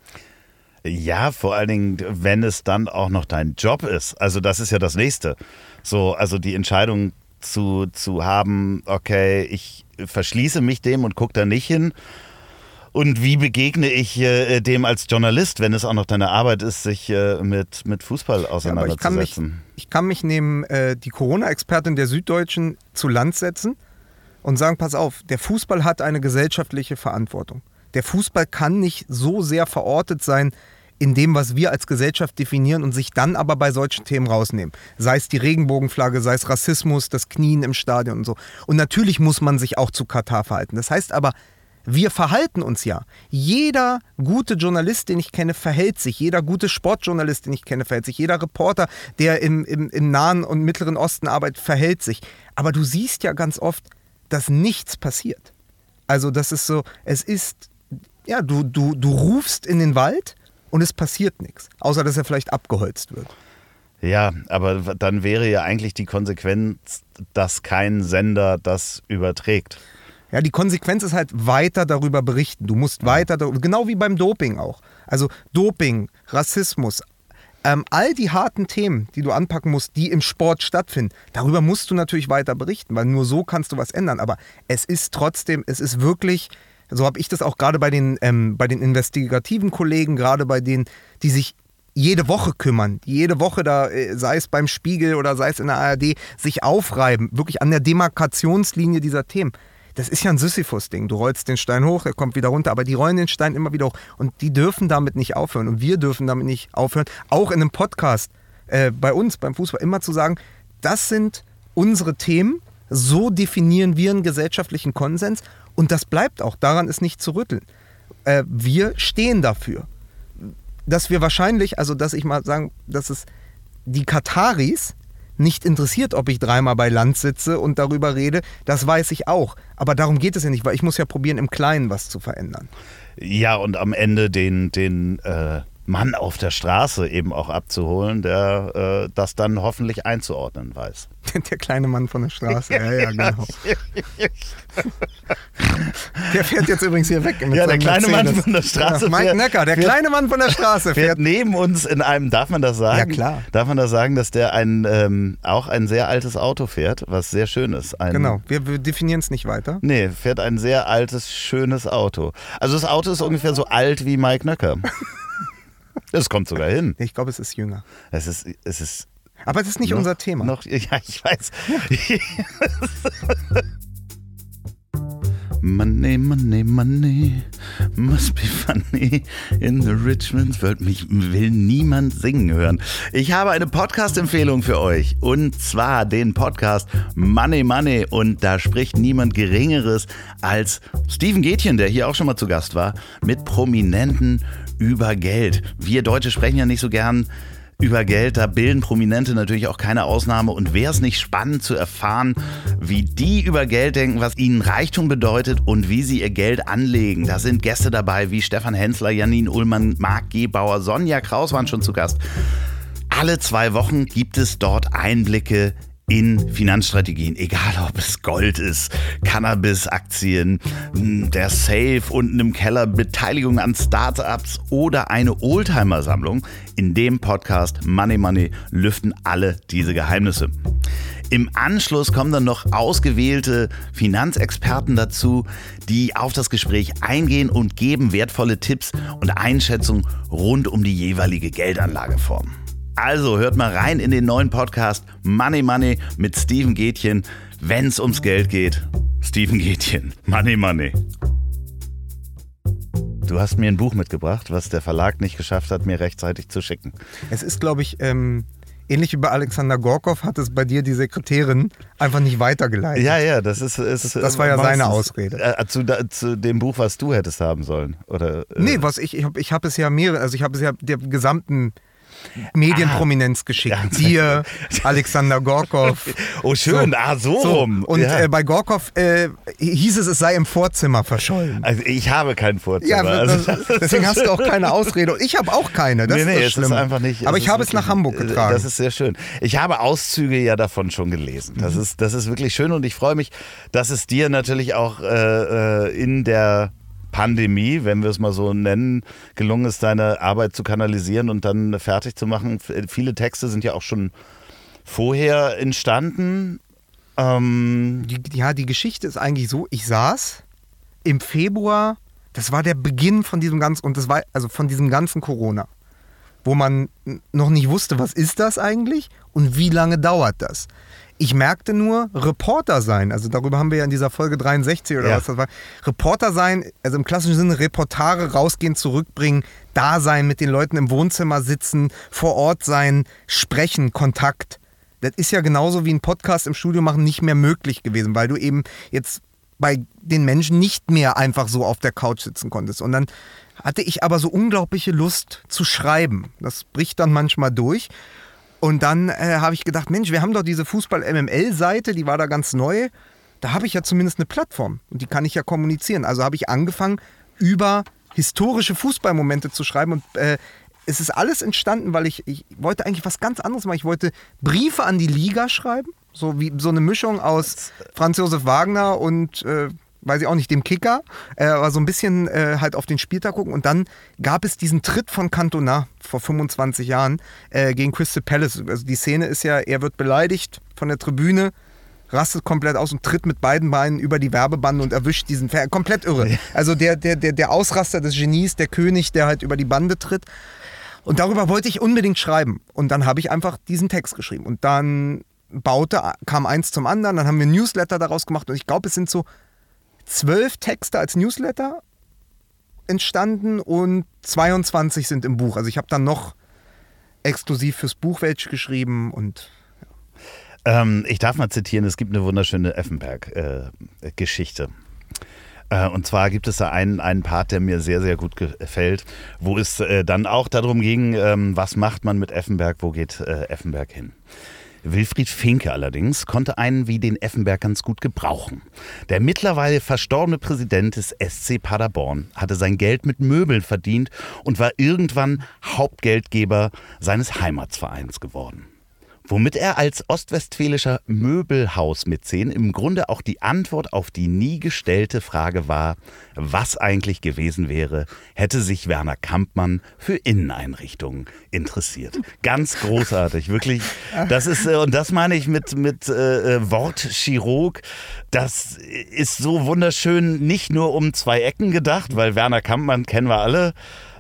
Ja, vor allen Dingen, wenn es dann auch noch dein Job ist. Also das ist ja das Nächste. So, also die Entscheidung zu, zu haben, okay, ich verschließe mich dem und gucke da nicht hin. Und wie begegne ich äh, dem als Journalist, wenn es auch noch deine Arbeit ist, sich äh, mit, mit Fußball Ja, aber ich kann mich, auseinanderzusetzen? ich kann mich neben äh, die Corona-Expertin der Süddeutschen zu Land setzen und sagen, pass auf, der Fußball hat eine gesellschaftliche Verantwortung. Der Fußball kann nicht so sehr verortet sein in dem, was wir als Gesellschaft definieren und sich dann aber bei solchen Themen rausnehmen. Sei es die Regenbogenflagge, sei es Rassismus, das Knien im Stadion und so. Und natürlich muss man sich auch zu Katar verhalten. Das heißt aber, wir verhalten uns ja. Jeder gute Journalist, den ich kenne, verhält sich. Jeder gute Sportjournalist, den ich kenne, verhält sich. Jeder Reporter, der im, im, im Nahen und Mittleren Osten arbeitet, verhält sich. Aber du siehst ja ganz oft, dass nichts passiert. Also das ist so, es ist, ja, du, du, du rufst in den Wald und es passiert nichts. Außer dass er vielleicht abgeholzt wird. Ja, aber dann wäre ja eigentlich die Konsequenz, dass kein Sender das überträgt. Ja, die Konsequenz ist halt weiter darüber berichten. Du musst weiter darüber, genau wie beim Doping auch. Also Doping, Rassismus, ähm, all die harten Themen, die du anpacken musst, die im Sport stattfinden, darüber musst du natürlich weiter berichten, weil nur so kannst du was ändern. Aber es ist trotzdem, es ist wirklich, so habe ich das auch gerade bei den, ähm, bei den investigativen Kollegen, gerade bei denen, die sich jede Woche kümmern, jede Woche da, äh, sei es beim Spiegel oder sei es in der ARD, sich aufreiben, wirklich an der Demarkationslinie dieser Themen das ist ja ein Sisyphus-Ding. Du rollst den Stein hoch, er kommt wieder runter, aber die rollen den Stein immer wieder hoch. Und die dürfen damit nicht aufhören. Und wir dürfen damit nicht aufhören, auch in einem Podcast äh, bei uns, beim Fußball, immer zu sagen, das sind unsere Themen, so definieren wir einen gesellschaftlichen Konsens und das bleibt auch, daran ist nicht zu rütteln. Äh, wir stehen dafür. Dass wir wahrscheinlich, also dass ich mal sagen, dass es die Kataris nicht interessiert, ob ich dreimal bei Land sitze und darüber rede, das weiß ich auch. Aber darum geht es ja nicht, weil ich muss ja probieren, im Kleinen was zu verändern. Ja, und am Ende den, den äh, Mann auf der Straße eben auch abzuholen, der äh, das dann hoffentlich einzuordnen weiß. Der kleine Mann von der Straße, ja, ja, genau. Der fährt jetzt übrigens hier weg. Ja, der kleine Mann von der Straße Ja, Mike fährt- Necker, der fährt- kleine Mann von der Straße Fährt fährt. neben uns in einem, darf man das sagen? Ja, klar. Darf man das sagen, dass der ein, ähm, auch ein sehr altes Auto fährt, was sehr schön ist. Ein, Genau, wir, wir definieren es nicht weiter. Nee, fährt ein sehr altes, schönes Auto. Also das Auto ist ungefähr so alt wie Mike Nöcker. Das kommt sogar hin. Ich glaube, es ist jünger. Es ist, es ist Aber es ist nicht noch, unser Thema. Noch, ja, ich weiß. Money, money, money, must be funny. In the Richmond's World mich will niemand singen hören. Ich habe eine Podcast-Empfehlung für euch. Und zwar den Podcast Money, Money. Und da spricht niemand Geringeres als Steven Gätchen, der hier auch schon mal zu Gast war, mit Prominenten über Geld. Wir Deutsche sprechen ja nicht so gern über Geld. Da bilden Prominente natürlich auch keine Ausnahme. Und wäre es nicht spannend zu erfahren, wie die über Geld denken, was ihnen Reichtum bedeutet und wie sie ihr Geld anlegen? Da sind Gäste dabei wie Stefan Hensler, Janine Ullmann, Marc Gebauer, Sonja Kraus waren schon zu Gast. Alle zwei Wochen gibt es dort Einblicke in Finanzstrategien, egal ob es Gold ist, Cannabis-Aktien, der Safe unten im Keller, Beteiligung an Startups oder eine Oldtimer-Sammlung. In dem Podcast Money Money lüften alle diese Geheimnisse. Im Anschluss kommen dann noch ausgewählte Finanzexperten dazu, die auf das Gespräch eingehen und geben wertvolle Tipps und Einschätzungen rund um die jeweilige Geldanlageform. Also hört mal rein in den neuen Podcast Money Money mit Steven Gätchen, wenn's ums Geld geht. Steven Gätchen, Money Money. Du hast mir ein Buch mitgebracht, was der Verlag nicht geschafft hat, mir rechtzeitig zu schicken. Es ist, glaube ich, ähm, ähnlich wie bei Alexander Gorkov hat es bei dir die Sekretärin einfach nicht weitergeleitet. Ja, ja, das ist. ist Das war ja seine meistens- Ausrede. Äh, zu, da- zu dem Buch, was du hättest haben sollen. Oder, äh, Nee, was ich, ich habe ich hab es ja mehrere, also ich habe es ja der gesamten Medienprominenz geschickt. Ja. Dir, Alexander Gorkov. Oh, schön, ah, so, So, rum. und ja. äh, bei Gorkov äh, hieß es, es sei im Vorzimmer verschollen. also ich habe kein Vorzimmer. Ja, also, das, deswegen hast du auch keine Ausrede. Ich habe auch keine. Das nee, ist nee, das es ist Schlimme. einfach nicht. Aber ich ist habe es nach Hamburg äh, getragen. Das ist sehr schön. Ich habe Auszüge ja davon schon gelesen. Das, Mhm. ist, das ist wirklich schön und ich freue mich, dass es dir natürlich auch äh, äh, in der Pandemie, wenn wir es mal so nennen, gelungen ist, deine Arbeit zu kanalisieren und dann fertig zu machen. Viele Texte sind ja auch schon vorher entstanden. Ähm, die, ja, die Geschichte ist eigentlich so, ich saß im Februar, das war der Beginn von diesem ganzen, und das war, also von diesem ganzen Corona, wo man noch nicht wusste, was ist das eigentlich und wie lange dauert das. Ich merkte nur, Reporter sein, also darüber haben wir ja in dieser Folge 63 oder Ja. was das war. Reporter sein, also im klassischen Sinne Reportage rausgehen, zurückbringen, da sein, mit den Leuten im Wohnzimmer sitzen, vor Ort sein, sprechen, Kontakt. Das ist ja genauso wie ein Podcast im Studio machen nicht mehr möglich gewesen, weil du eben jetzt bei den Menschen nicht mehr einfach so auf der Couch sitzen konntest. Und dann hatte ich aber so unglaubliche Lust zu schreiben. Das bricht dann manchmal durch. Und dann äh, habe ich gedacht, Mensch, wir haben doch diese Fußball-MML-Seite, die war da ganz neu. Da habe ich ja zumindest eine Plattform und die kann ich ja kommunizieren. Also habe ich angefangen, über historische Fußballmomente zu schreiben und äh, es ist alles entstanden, weil ich, ich wollte eigentlich was ganz anderes machen. Ich wollte Briefe an die Liga schreiben, so wie so eine Mischung aus Franz Josef Wagner und äh, weiß ich auch nicht, dem Kicker, äh, aber so ein bisschen äh, halt auf den Spieltag gucken. Und dann gab es diesen Tritt von Cantona vor 25 Jahren äh, gegen Crystal Palace. Also die Szene ist ja, er wird beleidigt von der Tribüne, rastet komplett aus und tritt mit beiden Beinen über die Werbebande und erwischt diesen Fan. Komplett irre. Also der, der, der, der Ausraster des Genies, der König, der halt über die Bande tritt. Und darüber wollte ich unbedingt schreiben. Und dann habe ich einfach diesen Text geschrieben. Und dann baute, kam eins zum anderen, dann haben wir ein Newsletter daraus gemacht. Und ich glaube, es sind so zwölf Texte als Newsletter entstanden und 22 sind im Buch. Also ich habe dann noch exklusiv fürs Buch welche geschrieben und Ähm, ich darf mal zitieren, es gibt eine wunderschöne Effenberg-Geschichte. Äh, und zwar gibt es da einen, einen Part, der mir sehr, sehr gut gefällt, wo es äh, dann auch darum ging, ähm, was macht man mit Effenberg, wo geht äh, Effenberg hin. Wilfried Finke allerdings konnte einen wie den Effenberg ganz gut gebrauchen. Der mittlerweile verstorbene Präsident des SC Paderborn hatte sein Geld mit Möbeln verdient und war irgendwann Hauptgeldgeber seines Heimatsvereins geworden womit er als ostwestfälischer Möbelhausmäzen im Grunde auch die Antwort auf die nie gestellte Frage war, was eigentlich gewesen wäre, hätte sich Werner Kampmann für Inneneinrichtungen interessiert. Ganz großartig, wirklich. Das ist, äh, und das meine ich mit, mit äh, äh Wortchirurg. Das ist so wunderschön, nicht nur um zwei Ecken gedacht, weil Werner Kampmann kennen wir alle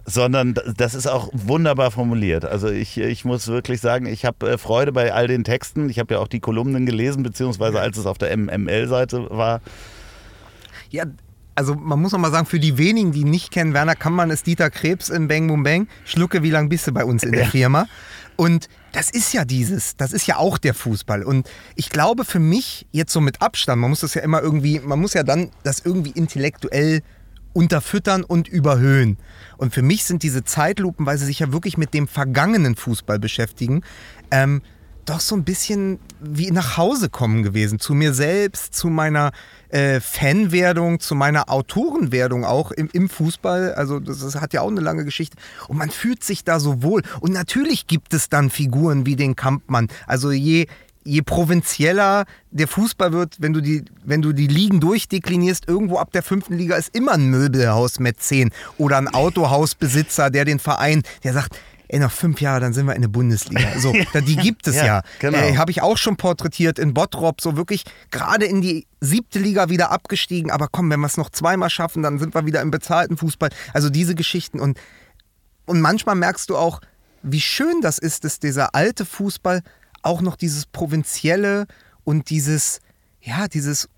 sondern das ist auch wunderbar formuliert. Also ich, ich muss wirklich sagen, ich habe äh, Freude bei all den Texten. Ich habe ja auch die Kolumnen gelesen, beziehungsweise als es auf der MML-Seite war. Ja, also man muss noch mal sagen, für die wenigen, die nicht kennen, Werner Kammmann ist Dieter Krebs in Bang Boom Bang. Schlucke, wie lange bist du bei uns in der. Firma? Und das ist ja dieses, das ist ja auch der Fußball. Und ich glaube für mich, jetzt so mit Abstand, man muss das ja immer irgendwie, man muss ja dann das irgendwie intellektuell unterfüttern und überhöhen. Und für mich sind diese Zeitlupen, weil sie sich ja wirklich mit dem vergangenen Fußball beschäftigen, ähm, doch so ein bisschen wie nach Hause kommen gewesen. Zu mir selbst, zu meiner äh, Fanwerdung, zu meiner Autorenwerdung auch im, im Fußball. Also das, das, hat ja auch eine lange Geschichte. Und man fühlt sich da so wohl. Und natürlich gibt es dann Figuren wie den Kampmann. Also je, je provinzieller der Fußball wird, wenn du die, wenn du die Ligen durchdeklinierst, irgendwo ab der fünften Liga ist immer ein Möbelhaus mit zehn oder ein Autohausbesitzer, der den Verein, der sagt, ey, noch fünf Jahre, dann sind wir in der Bundesliga. So, die gibt es ja. ja. Genau. Äh, Habe ich auch schon porträtiert in Bottrop, so wirklich gerade in die siebte Liga wieder abgestiegen. Aber komm, wenn wir es noch zweimal schaffen, dann sind wir wieder im bezahlten Fußball. Also diese Geschichten und, und manchmal merkst du auch, wie schön das ist, dass dieser alte Fußball auch noch dieses Provinzielle und dieses, ja, dieses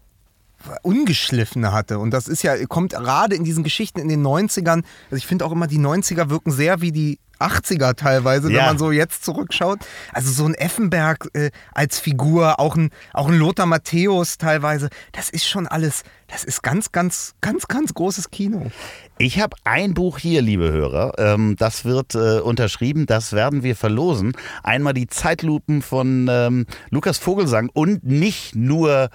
Ungeschliffene hatte. Und das ist ja, kommt gerade in diesen Geschichten in den 90ern. Also ich finde auch immer, die 90er wirken sehr wie die 80er teilweise, ja. wenn man so jetzt zurückschaut. Also so ein Effenberg äh, als Figur, auch ein, auch ein Lothar Matthäus teilweise, das ist schon alles, das ist ganz, ganz, ganz, ganz großes Kino. Ich habe ein Buch hier, liebe Hörer. Ähm, das wird äh, unterschrieben, das werden wir verlosen. Einmal die Zeitlupen von ähm, Lukas Vogelsang und nicht nur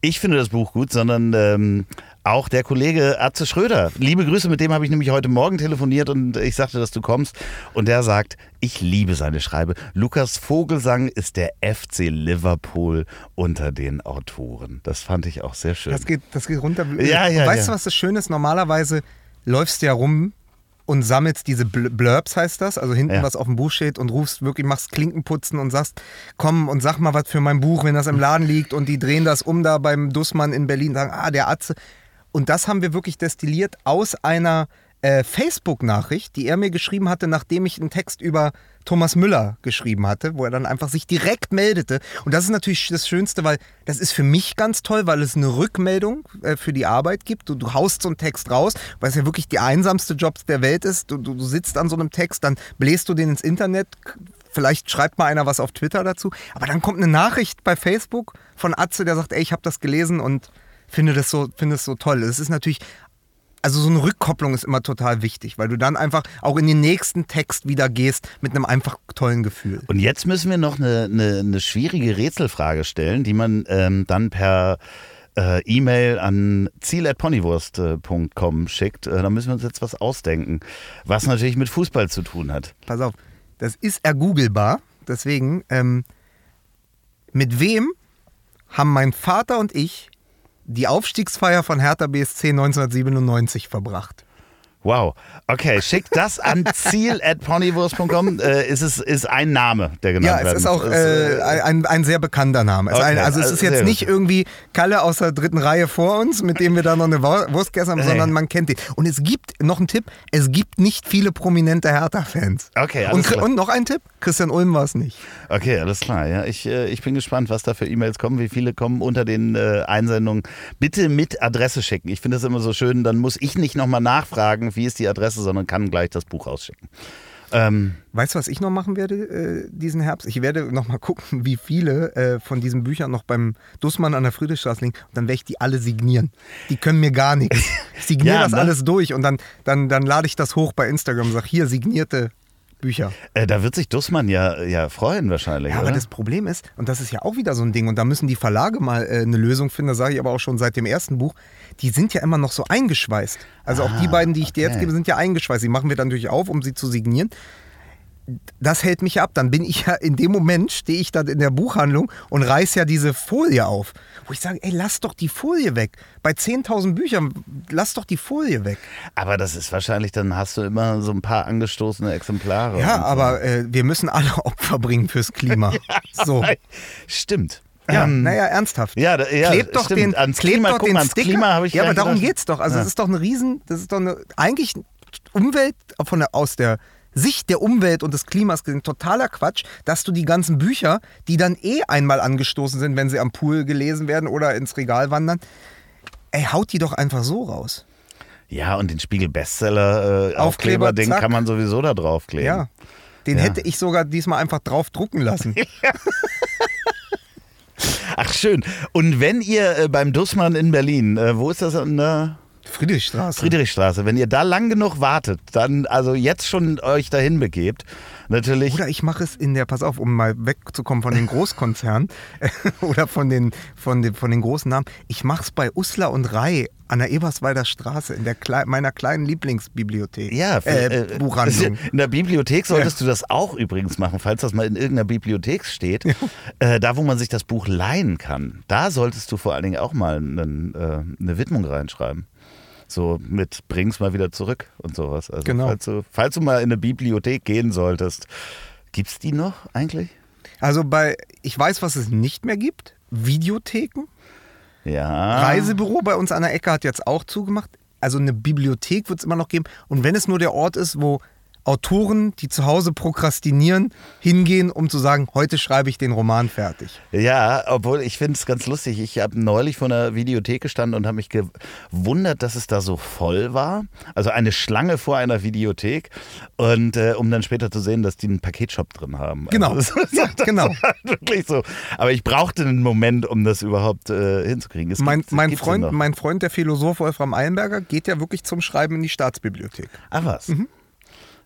ich finde das Buch gut, sondern ähm, auch der Kollege Atze Schröder. Liebe Grüße, mit dem habe ich nämlich heute Morgen telefoniert und ich sagte, dass du kommst. Und der sagt, ich liebe seine Schreibe. Lukas Vogelsang ist der FC Liverpool unter den Autoren. Das fand ich auch sehr schön. Das geht, das geht runter. Ja, ja, weißt ja. du, was das Schöne ist? Normalerweise läufst du ja rum und sammelst diese Blurbs, heißt das, also hinten ja. was auf dem Buch steht und rufst wirklich, machst Klinkenputzen und sagst, komm und sag mal was für mein Buch, wenn das im Laden liegt und die drehen das um da beim Dussmann in Berlin, sagen, ah, der Atze. Und das haben wir wirklich destilliert aus einer äh, Facebook-Nachricht, die er mir geschrieben hatte, nachdem ich einen Text über Thomas Müller geschrieben hatte, wo er dann einfach sich direkt meldete. Und das ist natürlich das Schönste, weil das ist für mich ganz toll, weil es eine Rückmeldung äh, für die Arbeit gibt. Du, du haust so einen Text raus, weil es ja wirklich die einsamste Job der Welt ist. Du, du, du sitzt an so einem Text, dann bläst du den ins Internet, vielleicht schreibt mal einer was auf Twitter dazu, aber dann kommt eine Nachricht bei Facebook von Atze, der sagt, ey, ich habe das gelesen und finde das so, finde es so toll. Es ist natürlich also so eine Rückkopplung ist immer total wichtig, weil du dann einfach auch in den nächsten Text wieder gehst mit einem einfach tollen Gefühl. Und jetzt müssen wir noch eine, eine, eine schwierige Rätselfrage stellen, die man ähm, dann per äh, E-Mail an ziel.ponywurst.com schickt. Äh, da müssen wir uns jetzt was ausdenken, was natürlich mit Fußball zu tun hat. Pass auf, das ist ergoogelbar. Deswegen, ähm, mit wem haben mein Vater und ich die Aufstiegsfeier von Hertha BSC 1997 verbracht. Wow. Okay, schickt das an ziel.ponywurst.com. Äh, ist es ist ein Name, der genannt Ja, werden es ist auch äh, ein, ein sehr bekannter Name. Es Okay, ein, also es also ist jetzt nicht irgendwie Kalle aus der dritten Reihe vor uns, mit dem wir da noch eine Wur- Wurst gegessen haben, Nee. sondern man kennt ihn. Und es gibt, noch ein Tipp, es gibt nicht viele prominente Hertha-Fans. Okay, alles und, und noch ein Tipp, Christian Ulm war es nicht. Okay, alles klar. Ja, ich, äh, ich bin gespannt, was da für E-Mails kommen, wie viele kommen unter den äh, Einsendungen. Bitte mit Adresse schicken. Ich finde das immer so schön, dann muss ich nicht nochmal nachfragen, wie ist die Adresse, sondern kann gleich das Buch rausschicken. Ähm, Weißt du, was ich noch machen werde äh, diesen Herbst? Ich werde noch mal gucken, wie viele äh, von diesen Büchern noch beim Dussmann an der Friedrichstraße liegen. Und dann werde ich die alle signieren. Die können mir gar nichts. Ich signiere Ja, das ne? alles durch und dann, dann, dann lade ich das hoch bei Instagram und sage, hier, signierte Bücher. äh, da wird sich Dussmann ja, ja freuen wahrscheinlich. Ja, aber oder? das Problem ist, und das ist ja auch wieder so ein Ding, und da müssen die Verlage mal äh, eine Lösung finden, das sage ich aber auch schon seit dem ersten Buch, die sind ja immer noch so eingeschweißt. Also auch die Ah, beiden, die ich dir jetzt okay. gebe, sind ja eingeschweißt. Die machen wir dann natürlich auf, um sie zu signieren. Das hält mich ab. Dann bin ich ja in dem Moment, stehe ich dann in der Buchhandlung und reiß ja diese Folie auf. Wo ich sage, ey, lass doch die Folie weg. Bei 10.000 Büchern, lass doch die Folie weg. aber das ist wahrscheinlich, dann hast du immer so ein paar angestoßene Exemplare. Ja, so. aber äh, wir müssen alle Opfer bringen fürs Klima. so. Stimmt. Ja, Ähm, naja, ernsthaft. Ja, da- ja, klebt doch stimmt. den, Ans klebt Klima- doch guck den ans Sticker. Klima habe ich ja, aber darum gedacht. geht's doch. Also Ja. es ist doch eine Riesen, das ist doch eine, eigentlich Umwelt von der, aus der Sicht der Umwelt und des Klimas gesehen totaler Quatsch, dass du die ganzen Bücher, die dann eh einmal angestoßen sind, wenn sie am Pool gelesen werden oder ins Regal wandern, ey, haut die doch einfach so raus. Ja, und den Spiegel Bestseller äh, den kann man sowieso da draufkleben. Ja. Den Ja. hätte ich sogar diesmal einfach drauf drucken lassen. Ach schön. Und wenn ihr äh, beim Dussmann in Berlin, äh, wo ist das an der Friedrichstraße. Friedrichstraße, wenn ihr da lang genug wartet, dann also jetzt schon euch dahin begebt, natürlich. Oder ich mache es in der, pass auf, um mal wegzukommen von den Großkonzernen oder von den, von, den, von den großen Namen. Ich mache es bei Uslar und Rai an der Eberswalder Straße in der Klei meiner kleinen Lieblingsbibliothek. ja, äh, äh, Buchhandlung. In der Bibliothek solltest du das auch übrigens machen, falls das mal in irgendeiner Bibliothek steht. Äh, da, wo man sich das Buch leihen kann, da solltest du vor allen Dingen auch mal einen, äh, eine Widmung reinschreiben. So mit bring's mal wieder zurück und sowas. Also Genau. falls, du, falls du mal in eine Bibliothek gehen solltest, gibt's die noch eigentlich? Also bei, ich weiß, was es nicht mehr gibt. Videotheken. Ja. Reisebüro bei uns an der Ecke hat jetzt auch zugemacht. Also eine Bibliothek wird es immer noch geben. Und wenn es nur der Ort ist, wo Autoren, die zu Hause prokrastinieren, hingehen, um zu sagen, heute schreibe ich den Roman fertig. Ja, obwohl ich finde es ganz lustig. Ich habe neulich vor einer Videothek gestanden und habe mich gewundert, dass es da so voll war. Also eine Schlange vor einer Videothek. Und äh, um dann später zu sehen, dass die einen Paketshop drin haben. Genau. Also, das, Ja, das genau. wirklich so. Aber ich brauchte einen Moment, um das überhaupt äh, hinzukriegen. Es Mein, gibt- mein, Freund, mein Freund, der Philosoph Wolfram Eilenberger, geht ja wirklich zum Schreiben in die Staatsbibliothek. Ah, was? Mhm.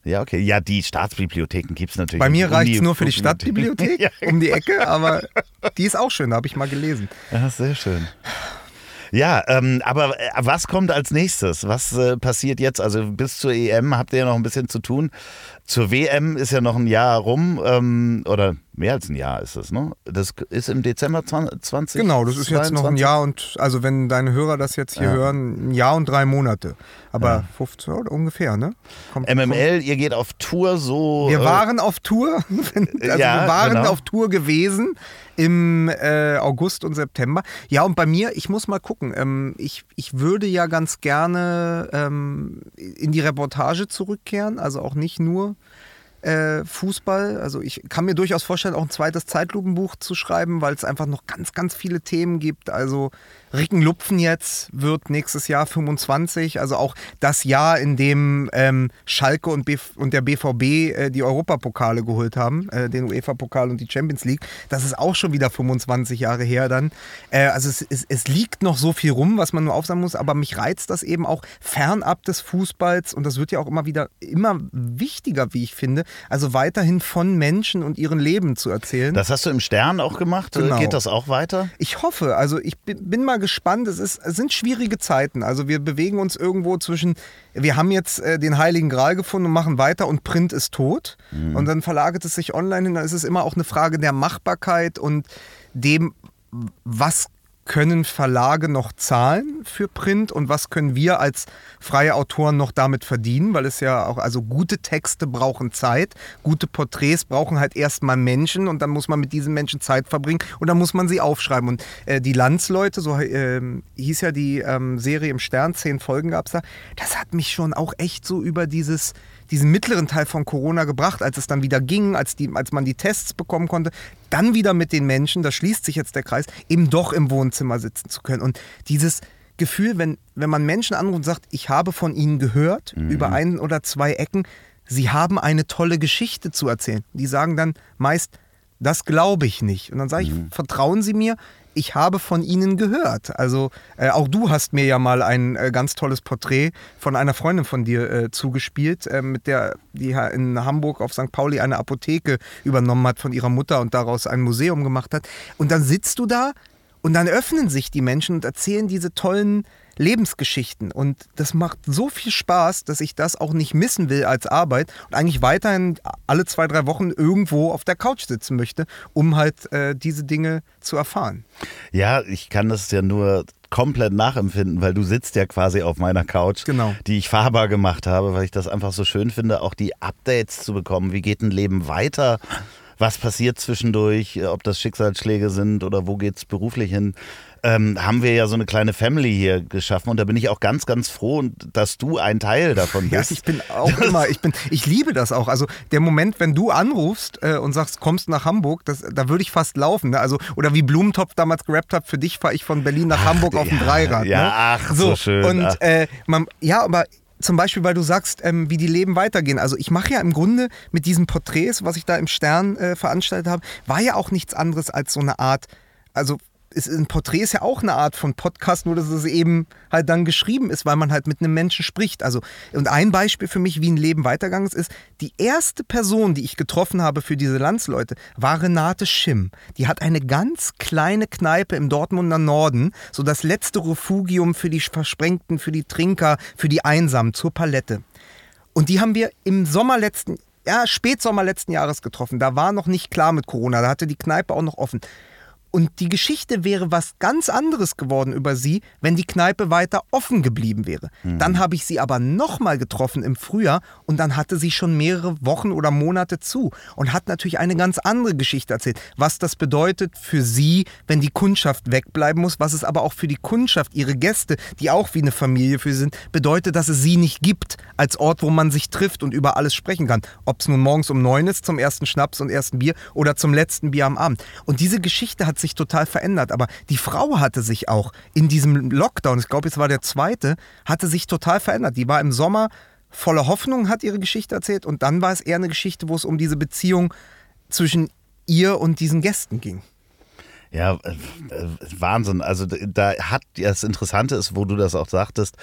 Ja, okay. Ja, die Staatsbibliotheken gibt es natürlich. Bei mir die reicht es nur für die. Stadtbibliothek Ja, um die Ecke, aber die ist auch schön, da habe ich mal gelesen. Ja, sehr schön. Ja, ähm, aber äh, was kommt als nächstes? Was äh, passiert jetzt? Also bis zur EM habt ihr ja noch ein bisschen zu tun. Zur WM ist ja noch ein Jahr rum ähm, oder mehr als ein Jahr ist es, ne? Das ist im Dezember 20. Genau, das ist jetzt noch ein 22? Jahr und, also wenn deine Hörer das jetzt hier Ja. hören, ein Jahr und drei Monate. Aber 15 oder ungefähr, ne? Kommt, MML, ihr geht auf Tour so. Wir äh, waren auf Tour, also Ja, wir waren genau. auf Tour gewesen im äh, August und September. Ja, und bei mir, ich muss mal gucken, ähm, ich, ich würde ja ganz gerne ähm, in die Reportage zurückkehren, also auch nicht nur äh, Fußball. Also ich kann mir durchaus vorstellen, auch ein zweites Zeitlupenbuch zu schreiben, weil es einfach noch ganz, ganz viele Themen gibt. Also Ricken Lupfen jetzt wird nächstes Jahr 25, also auch das Jahr, in dem ähm, Schalke und, Bf und der BVB äh, die Europapokale geholt haben, äh, den UEFA-Pokal und die Champions League. Das ist auch schon wieder 25 Jahre her dann. Äh, also es, es, es liegt noch so viel rum, was man nur aufsammeln muss, aber mich reizt das eben auch fernab des Fußballs und das wird ja auch immer wieder immer wichtiger, wie ich finde. Also weiterhin von Menschen und ihren Leben zu erzählen. Das hast du im Stern auch gemacht. Genau. Geht das auch weiter? Ich hoffe, also ich bin, bin mal gespannt. Es, ist, es sind schwierige Zeiten. Also wir bewegen uns irgendwo zwischen, wir haben jetzt äh, den Heiligen Gral gefunden und machen weiter und Print ist tot. Und dann verlagert es sich online hin. Dann ist es immer auch eine Frage der Machbarkeit und dem, was können Verlage noch zahlen für Print und was können wir als freie Autoren noch damit verdienen, weil es ja auch, also gute Texte brauchen Zeit, gute Porträts brauchen halt erstmal Menschen und dann muss man mit diesen Menschen Zeit verbringen und dann muss man sie aufschreiben. Und äh, die Landsleute, so äh, hieß ja die ähm, Serie im Stern, zehn Folgen gab es da, das hat mich schon auch echt so über dieses diesen mittleren Teil von Corona gebracht, als es dann wieder ging, als, die, als man die Tests bekommen konnte, dann wieder mit den Menschen, da schließt sich jetzt der Kreis, eben doch im Wohnzimmer sitzen zu können. Und dieses Gefühl, wenn, wenn man Menschen anruft und sagt, ich habe von ihnen gehört, mhm. über ein oder zwei Ecken, sie haben eine tolle Geschichte zu erzählen. Die sagen dann meist, das glaube ich nicht. Und dann sage ich, mhm. vertrauen Sie mir, ich habe von Ihnen gehört. Also äh, auch du hast mir ja mal ein äh, ganz tolles Porträt von einer Freundin von dir äh, zugespielt, äh, mit der die in Hamburg auf St. Pauli eine Apotheke übernommen hat von ihrer Mutter und daraus ein Museum gemacht hat. Und dann sitzt du da und dann öffnen sich die Menschen und erzählen diese tollen Lebensgeschichten. Und das macht so viel Spaß, dass ich das auch nicht missen will als Arbeit und eigentlich weiterhin alle zwei, drei Wochen irgendwo auf der Couch sitzen möchte, um halt äh, diese Dinge zu erfahren. Ja, ich kann das ja nur komplett nachempfinden, weil du sitzt ja quasi auf meiner Couch, genau. die ich fahrbar gemacht habe, weil ich das einfach so schön finde, auch die Updates zu bekommen. Wie geht ein Leben weiter? Was passiert zwischendurch? Ob das Schicksalsschläge sind oder wo geht es beruflich hin? Ähm, haben wir ja so eine kleine Family hier geschaffen und da bin ich auch ganz, ganz froh, dass du ein Teil davon bist. Ja, ich bin auch immer, ich bin, ich liebe das auch. Also der Moment, wenn du anrufst äh, und sagst, kommst nach Hamburg, das, da würde ich fast laufen. Ne? Also oder wie Blumentopf damals gerappt hat, für dich fahre ich von Berlin nach ach, Hamburg auf dem Dreirad. Ja, ne? ach so, so schön. Und äh, man, ja, aber zum Beispiel, weil du sagst, ähm, wie die Leben weitergehen. Also ich mache ja im Grunde mit diesen Porträts, was ich da im Stern äh, veranstaltet habe, war ja auch nichts anderes als so eine Art, also ist, ein Porträt ist ja auch eine Art von Podcast, nur dass es eben halt dann geschrieben ist, weil man halt mit einem Menschen spricht. Also, und ein Beispiel für mich, wie ein Leben weitergegangen ist, ist, die erste Person, die ich getroffen habe für diese Landsleute, war Renate Schimm. Die hat eine ganz kleine Kneipe im Dortmunder Norden, so das letzte Refugium für die Versprengten, für die Trinker, für die Einsamen, zur Palette. Und die haben wir im Sommer letzten, ja, Spätsommer letzten Jahres getroffen. Da war noch nicht klar mit Corona, da hatte die Kneipe auch noch offen. Und die Geschichte wäre was ganz anderes geworden über sie, wenn die Kneipe weiter offen geblieben wäre. Mhm. Dann habe ich sie aber nochmal getroffen im Frühjahr und dann hatte sie schon mehrere Wochen oder Monate zu und hat natürlich eine ganz andere Geschichte erzählt. Was das bedeutet für sie, wenn die Kundschaft wegbleiben muss, was es aber auch für die Kundschaft, ihre Gäste, die auch wie eine Familie für sie sind, bedeutet, dass es sie nicht gibt als Ort, wo man sich trifft und über alles sprechen kann. Ob es nun morgens um neun ist zum ersten Schnaps und ersten Bier oder zum letzten Bier am Abend. Und diese Geschichte hat sich total verändert. Aber die Frau hatte sich auch in diesem Lockdown, ich glaube, es war der zweite, hatte sich total verändert. Die war im Sommer voller Hoffnung, hat ihre Geschichte erzählt. Und dann war es eher eine Geschichte, wo es um diese Beziehung zwischen ihr und diesen Gästen ging. Ja, äh, Wahnsinn. Also da hat das Interessante ist, wo du das auch sagtest,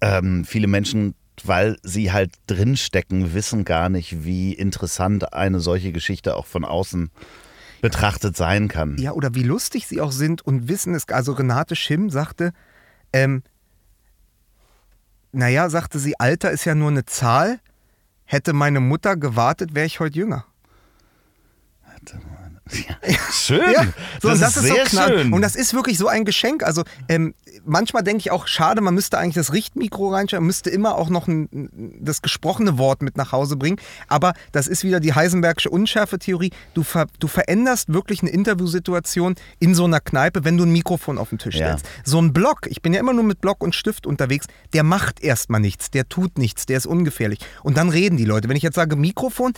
ähm, viele Menschen, weil sie halt drinstecken, wissen gar nicht, wie interessant eine solche Geschichte auch von außen betrachtet sein kann. Ja, oder wie lustig sie auch sind und wissen es. Also Renate Schimm sagte, ähm, naja, sagte sie, Alter ist ja nur eine Zahl. Hätte meine Mutter gewartet, wäre ich heute jünger. Hätte meine ja, schön. Ja, so, das, das, ist, sehr so schön. Und das ist wirklich so ein Geschenk. Also ähm, manchmal denke ich auch, schade, man müsste eigentlich das Richtmikro reinstellen, müsste immer auch noch ein, das gesprochene Wort mit nach Hause bringen. Aber das ist wieder die Heisenbergsche Unschärfe-Theorie. Du, ver, du veränderst wirklich eine Interviewsituation in so einer Kneipe, wenn du ein Mikrofon auf den Tisch stellst. Ja. So ein Block, ich bin ja immer nur mit Block und Stift unterwegs, der macht erstmal nichts, der tut nichts, der ist ungefährlich. Und dann reden die Leute. Wenn ich jetzt sage Mikrofon,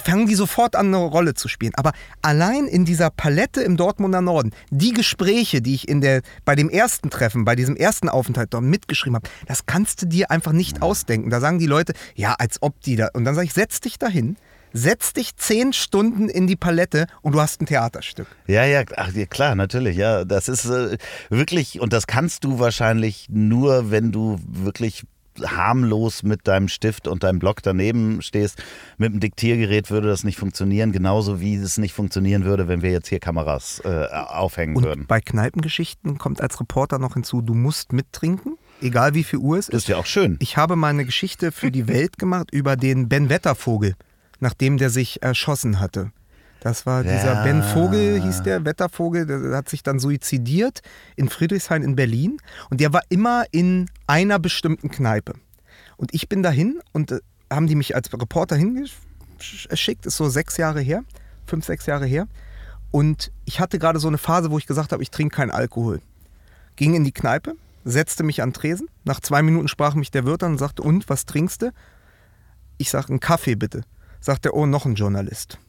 fangen die sofort an, eine Rolle zu spielen. Aber allein in dieser Palette im Dortmunder Norden, die Gespräche, die ich in der, bei dem ersten Treffen, bei diesem ersten Aufenthalt dort mitgeschrieben habe, das kannst du dir einfach nicht ausdenken. Da sagen die Leute, ja, als ob die da. Und dann sage ich, setz dich dahin. Setz dich zehn Stunden in die Palette und du hast ein Theaterstück. Ja, ja, ach, ja klar, natürlich. Ja, das ist äh, wirklich, und das kannst du wahrscheinlich nur, wenn du wirklich harmlos mit deinem Stift und deinem Block daneben stehst. Mit dem Diktiergerät würde das nicht funktionieren, genauso wie es nicht funktionieren würde, wenn wir jetzt hier Kameras äh, aufhängen und würden. Bei Kneipengeschichten kommt als Reporter noch hinzu, du musst mittrinken. Egal wie viel Uhr es ist. Das ist ja auch schön. Ich habe mal eine Geschichte für die Welt gemacht über den Ben Wettervogel, nachdem der sich erschossen hatte. Das war dieser Ja. Ben Vogel, hieß der, Wettervogel, der hat sich dann suizidiert in Friedrichshain in Berlin. Und der war immer in einer bestimmten Kneipe. Und ich bin dahin und äh, haben die mich als Reporter hingeschickt, ist so sechs Jahre her, fünf, sechs Jahre her. Und ich hatte gerade so eine Phase, wo ich gesagt habe, ich trinke keinen Alkohol. Ging in die Kneipe, setzte mich an Tresen. Nach zwei Minuten sprach mich der Wirt an und sagte, und, was trinkst du? Ich sage, einen Kaffee bitte. Sagt er, oh, noch ein Journalist.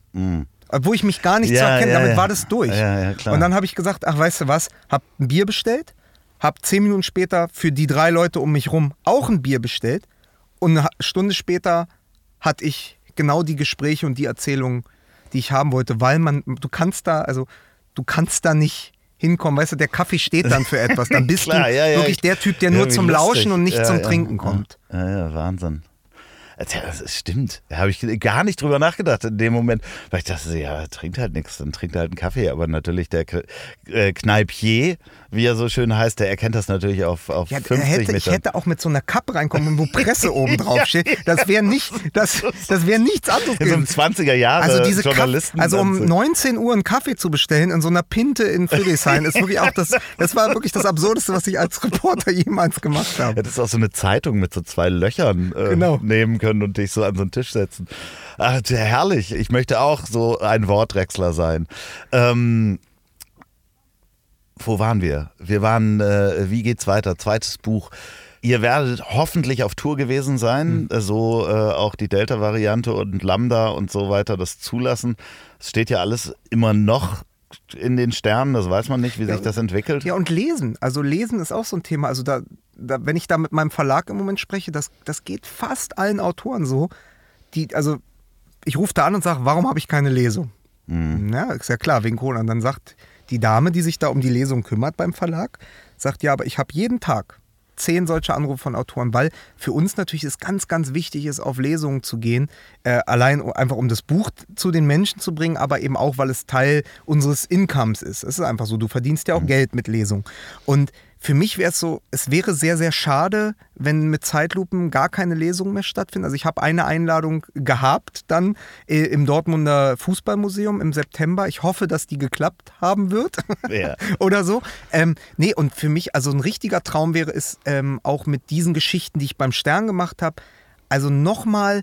Obwohl ich mich gar nicht zu. Ja, erkennen, ja, damit ja. war das durch. Ja, ja, klar. Und dann habe ich gesagt, ach, weißt du was, hab ein Bier bestellt, hab zehn Minuten später für die drei Leute um mich rum auch ein Bier bestellt und eine Stunde später hatte ich genau die Gespräche und die Erzählungen, die ich haben wollte, weil man, du kannst da, also du kannst da nicht hinkommen, weißt du, der Kaffee steht dann für etwas, dann bist Klar, du wirklich ich- der Typ, der nur zum lustig. Lauschen und nicht zum Trinken ja. kommt. Ja, ja, Wahnsinn. Das stimmt. Da habe ich gar nicht drüber nachgedacht in dem Moment, weil ich dachte, ja, trinkt halt nichts, dann trinkt halt einen Kaffee. Aber natürlich der äh, Kneipier, wie er so schön heißt, der erkennt das natürlich auf, auf Ja, 50 hätte, ich Metern. hätte auch mit so einer Kappe reinkommen, wo Presse oben drauf steht. Das wäre nicht, das, das wäre nichts anderes in so einem gewesen. 20er Jahre Also diese Kaff Journalisten. also um dann so- 19 Uhr einen Kaffee zu bestellen in so einer Pinte in Friedrichshain ist wirklich auch das, das war wirklich das Absurdeste, was ich als Reporter jemals gemacht habe. Hättest auch so eine Zeitung mit so zwei Löchern äh, Genau. nehmen können und dich so an so einen Tisch setzen. Ach, herrlich. Ich möchte auch so ein Wortwechsler sein. Ähm, wo waren wir? Wir waren, äh, wie geht's weiter? Zweites Buch. Ihr werdet hoffentlich auf Tour gewesen sein, äh, so äh, auch die Delta-Variante und Lambda und so weiter das zulassen. Es steht ja alles immer noch in den Sternen, das weiß man nicht, wie sich das entwickelt. Ja, und lesen. Also lesen ist auch so ein Thema. Also da, da wenn ich da mit meinem Verlag im Moment spreche, das, das geht fast allen Autoren so. Die, also ich rufe da an und sage, warum habe ich keine Lesung? Ja, ist ja klar, wegen Corona. Und dann sagt die Dame, die sich da um die Lesung kümmert beim Verlag, sagt, ja, aber ich habe jeden Tag zehn solche Anrufe von Autoren, weil für uns natürlich es ganz, ganz wichtig ist, auf Lesungen zu gehen, äh, allein einfach um das Buch zu den Menschen zu bringen, aber eben auch, weil es Teil unseres Incomes ist. Es ist einfach so, du verdienst ja auch Geld mit Lesung. Und für mich wäre es so, es wäre sehr, sehr schade, wenn mit Zeitlupen gar keine Lesungen mehr stattfinden. Also ich habe eine Einladung gehabt dann äh, im Dortmunder Fußballmuseum im September. Ich hoffe, dass die geklappt haben wird Ja. oder so. Ähm, nee, und für mich, also ein richtiger Traum wäre es ähm, auch mit diesen Geschichten, die ich beim Stern gemacht habe, also nochmal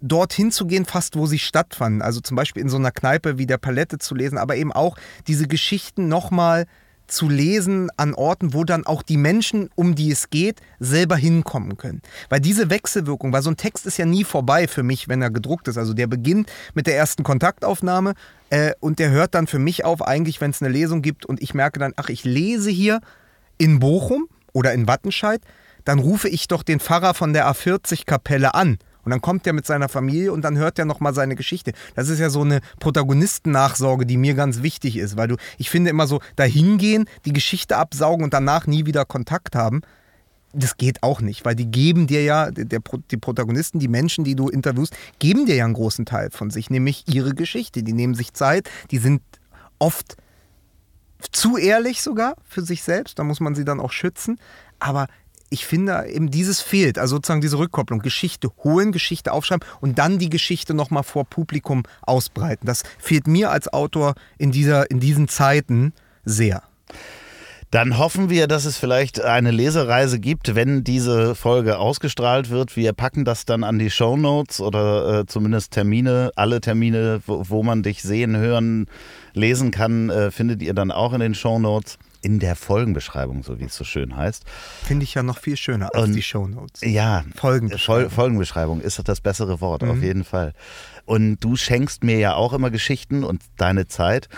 dorthin zu gehen, fast wo sie stattfanden. Also zum Beispiel in so einer Kneipe wie der Palette zu lesen, aber eben auch diese Geschichten nochmal zu lesen an Orten, wo dann auch die Menschen, um die es geht, selber hinkommen können. Weil diese Wechselwirkung, weil so ein Text ist ja nie vorbei für mich, wenn er gedruckt ist. Also der beginnt mit der ersten Kontaktaufnahme äh, und der hört dann für mich auf, eigentlich, wenn es eine Lesung gibt und ich merke dann, ach, ich lese hier in Bochum oder in Wattenscheid, dann rufe ich doch den Pfarrer von der A40-Kapelle an. Und dann kommt er mit seiner Familie und dann hört er nochmal seine Geschichte. Das ist ja so eine Protagonistennachsorge, die mir ganz wichtig ist, weil du, ich finde immer so, dahin gehen, die Geschichte absaugen und danach nie wieder Kontakt haben, das geht auch nicht, weil die geben dir ja, der, die Protagonisten, die Menschen, die du interviewst, geben dir ja einen großen Teil von sich, nämlich ihre Geschichte. Die nehmen sich Zeit, die sind oft zu ehrlich sogar für sich selbst, da muss man sie dann auch schützen. Aber ich finde eben dieses fehlt, also sozusagen diese Rückkopplung, Geschichte holen, Geschichte aufschreiben und dann die Geschichte nochmal vor Publikum ausbreiten. Das fehlt mir als Autor in, dieser, in diesen Zeiten sehr. Dann hoffen wir, dass es vielleicht eine Lesereise gibt, wenn diese Folge ausgestrahlt wird. Wir packen das dann an die Show Notes oder äh, zumindest Termine, alle Termine, wo, wo man dich sehen, hören, lesen kann, äh, findet ihr dann auch in den Show Notes. In der Folgenbeschreibung, so wie es so schön heißt. Finde ich ja noch viel schöner als Und- die Shownotes. Ja, Folgenbeschreibung. Fol Folgenbeschreibung ist das bessere Wort, Mhm. auf jeden Fall. Und du schenkst mir ja auch immer Geschichten und deine Zeit.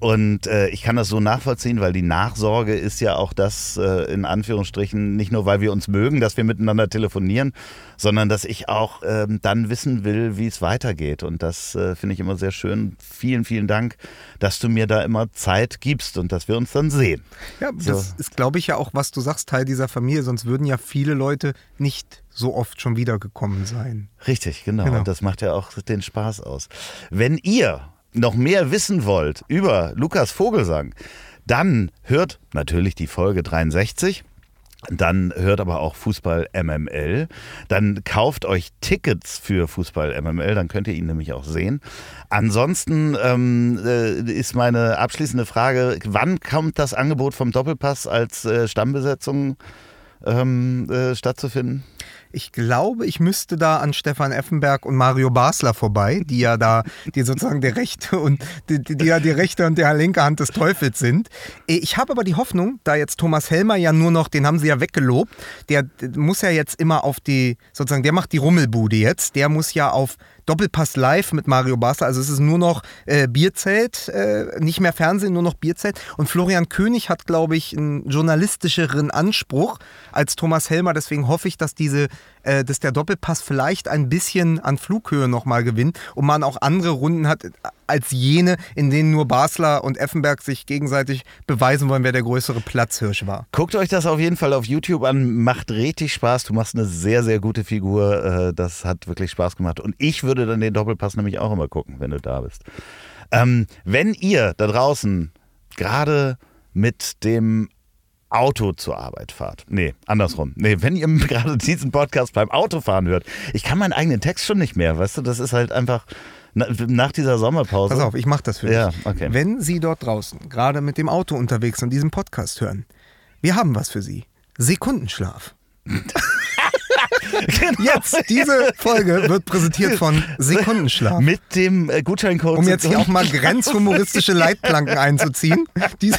Und äh, ich kann das so nachvollziehen, weil die Nachsorge ist ja auch das, äh, in Anführungsstrichen, nicht nur, weil wir uns mögen, dass wir miteinander telefonieren, sondern dass ich auch ähm, dann wissen will, wie es weitergeht. Und das äh, finde ich immer sehr schön. Vielen, vielen Dank, dass du mir da immer Zeit gibst und dass wir uns dann sehen. Ja, das ist, glaube ich, ja auch, was du sagst, Teil dieser Familie, sonst würden ja viele Leute nicht so oft schon wiedergekommen sein. Richtig, genau. Genau. Und das macht ja auch den Spaß aus. Wenn ihr noch mehr wissen wollt über Lukas Vogelsang, dann hört natürlich die Folge 63. Dann hört aber auch Fußball MML. Dann kauft euch Tickets für Fußball MML, dann könnt ihr ihn nämlich auch sehen. Ansonsten ähm, äh, ist meine abschließende Frage, wann kommt das Angebot vom Doppelpass als äh, Stammbesetzung ähm, äh, stattzufinden? Ich glaube, ich müsste da an Stefan Effenberg und Mario Basler vorbei, die ja da, die sozusagen der rechte und die, die ja die rechte und der linke Hand des Teufels sind. Äh, Ich habe aber die Hoffnung, da jetzt Thomas Helmer ja nur noch, den haben sie ja weggelobt, der muss ja jetzt immer auf die, sozusagen, der macht die Rummelbude jetzt, der muss ja auf Doppelpass live mit Mario Basler. Also es ist nur noch äh, Bierzelt, äh, nicht mehr Fernsehen, nur noch Bierzelt. Und Florian König hat, glaube ich, einen journalistischeren Anspruch als Thomas Helmer. Deswegen hoffe ich, dass diese, äh, dass der Doppelpass vielleicht ein bisschen an Flughöhe nochmal gewinnt und man auch andere Runden hat als jene, in denen nur Basler und Effenberg sich gegenseitig beweisen wollen, wer der größere Platzhirsch war. Guckt euch das auf jeden Fall auf YouTube an. Macht richtig Spaß. Du machst eine sehr, sehr gute Figur. Äh, Das hat wirklich Spaß gemacht. Und ich würde dann den Doppelpass nämlich auch immer gucken, wenn du da bist. Ähm, wenn ihr da draußen gerade mit dem Auto zur Arbeit fahrt. Nee, andersrum. Nee, wenn ihr gerade diesen Podcast beim Autofahren hört. Ich kann meinen eigenen Text schon nicht mehr, weißt du, das ist halt einfach na- nach dieser Sommerpause. Pass auf, ich mache das für Ja, dich. okay. Wenn Sie dort draußen gerade mit dem Auto unterwegs und diesen Podcast hören, wir haben was für Sie. Sekundenschlaf. Genau. Jetzt, diese Folge wird präsentiert von Sekundenschlaf. Mit dem äh, Gutscheincode. Um jetzt hier auch mal grenzhumoristische Leitplanken einzuziehen. Diese,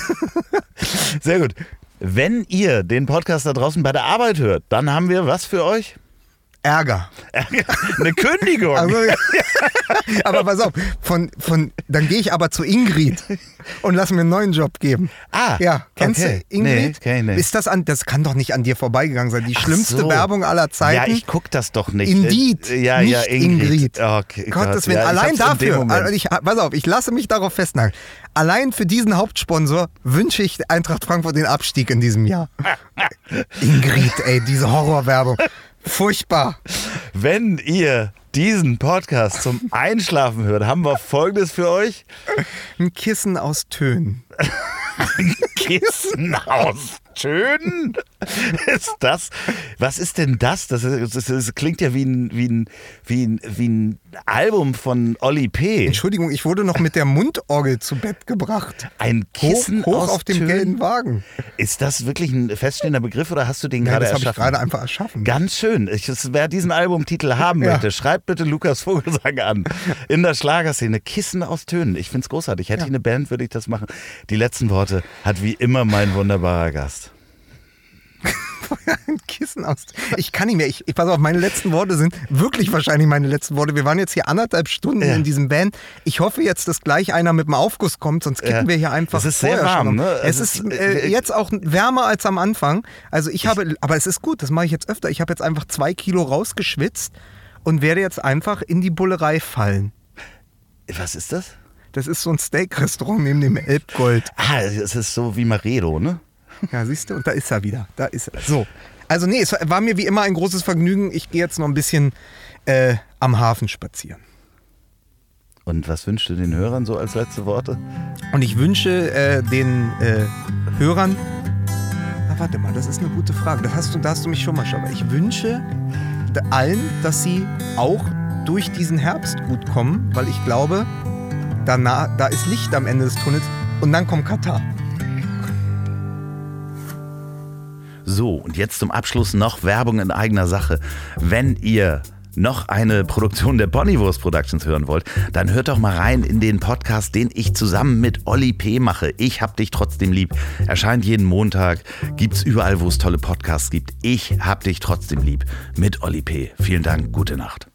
Sehr gut. Wenn ihr den Podcast da draußen bei der Arbeit hört, dann haben wir was für euch? Ärger. Eine Kündigung. Also, aber pass auf, von, von, dann gehe ich aber zu Ingrid und lass mir einen neuen Job geben. Ah, Ja, kennst okay. du Ingrid? Nee, ich nicht. Ist das an, das kann doch nicht an dir vorbeigegangen sein. Die Ach schlimmste so. Werbung aller Zeiten. Ja, ich guck das doch nicht. Indeed, Äh, Ja, nicht ja, Ingrid. Ingrid. Okay, Gottes Gott, Willen, ja, allein dafür, also ich, pass auf, ich lasse mich darauf festnageln. Allein für diesen Hauptsponsor wünsche ich Eintracht Frankfurt den Abstieg in diesem Jahr. Ingrid, ey, diese Horrorwerbung. Furchtbar. Wenn ihr diesen Podcast zum Einschlafen hört, haben wir folgendes für euch. Ein Kissen aus Tönen. Kissen aus Tönen? Ist das? Was ist denn das? Das, ist, das, das klingt ja wie ein, wie, ein, wie, ein, wie ein Album von Olli P. Entschuldigung, ich wurde noch mit der Mundorgel zu Bett gebracht. Ein Kissen hoch, hoch aus auf dem Tönen? gelben Wagen. Ist das wirklich ein feststehender Begriff oder hast du den Nein, gerade das habe ich erschaffen? gerade einfach erschaffen. Ganz schön. Ich, wer diesen Albumtitel haben Ja. möchte, schreibt bitte Lukas Vogelsang an. In der Schlagerszene. Kissen aus Tönen. Ich finde es großartig. Hätte ich eine Band, würde ich das machen. Die letzten Worte hat wie immer mein wunderbarer Gast. Ein Kissen aus. Ich kann nicht mehr. Ich, ich pass auf, meine letzten Worte sind wirklich wahrscheinlich meine letzten Worte. Wir waren jetzt hier anderthalb Stunden Ja. in diesem Band. Ich hoffe jetzt, dass gleich einer mit dem Aufguss kommt, sonst kippen Ja. wir hier einfach. Es ist sehr warm, ne? Es, Es ist ist, äh, äh, jetzt auch wärmer als am Anfang. Also ich habe, aber es ist gut, das mache ich jetzt öfter. Ich habe jetzt einfach zwei Kilo rausgeschwitzt und werde jetzt einfach in die Bullerei fallen. Was ist das? Das ist so ein Steak-Restaurant neben dem Elbgold. Ah, es ist so wie Maredo, ne? Ja, siehst du, und da ist er wieder. Da ist er. So. Also nee, es war mir wie immer ein großes Vergnügen. Ich gehe jetzt noch ein bisschen äh, am Hafen spazieren. Und was wünschst du den Hörern so als letzte Worte? Und ich wünsche äh, den äh, Hörern. Na, warte mal, das ist eine gute Frage. Das hast du, da hast du mich schon mal schon. Aber ich wünsche allen, dass sie auch durch diesen Herbst gut kommen, weil ich glaube, danach, da ist Licht am Ende des Tunnels und dann kommt Katar. So, und jetzt zum Abschluss noch Werbung in eigener Sache. Wenn ihr noch eine Produktion der Bonnywurst Productions hören wollt, dann hört doch mal rein in den Podcast, den ich zusammen mit Olli P. mache. Ich hab dich trotzdem lieb. Erscheint jeden Montag, gibt's überall, wo es tolle Podcasts gibt. Ich hab dich trotzdem lieb mit Olli P. Vielen Dank, gute Nacht.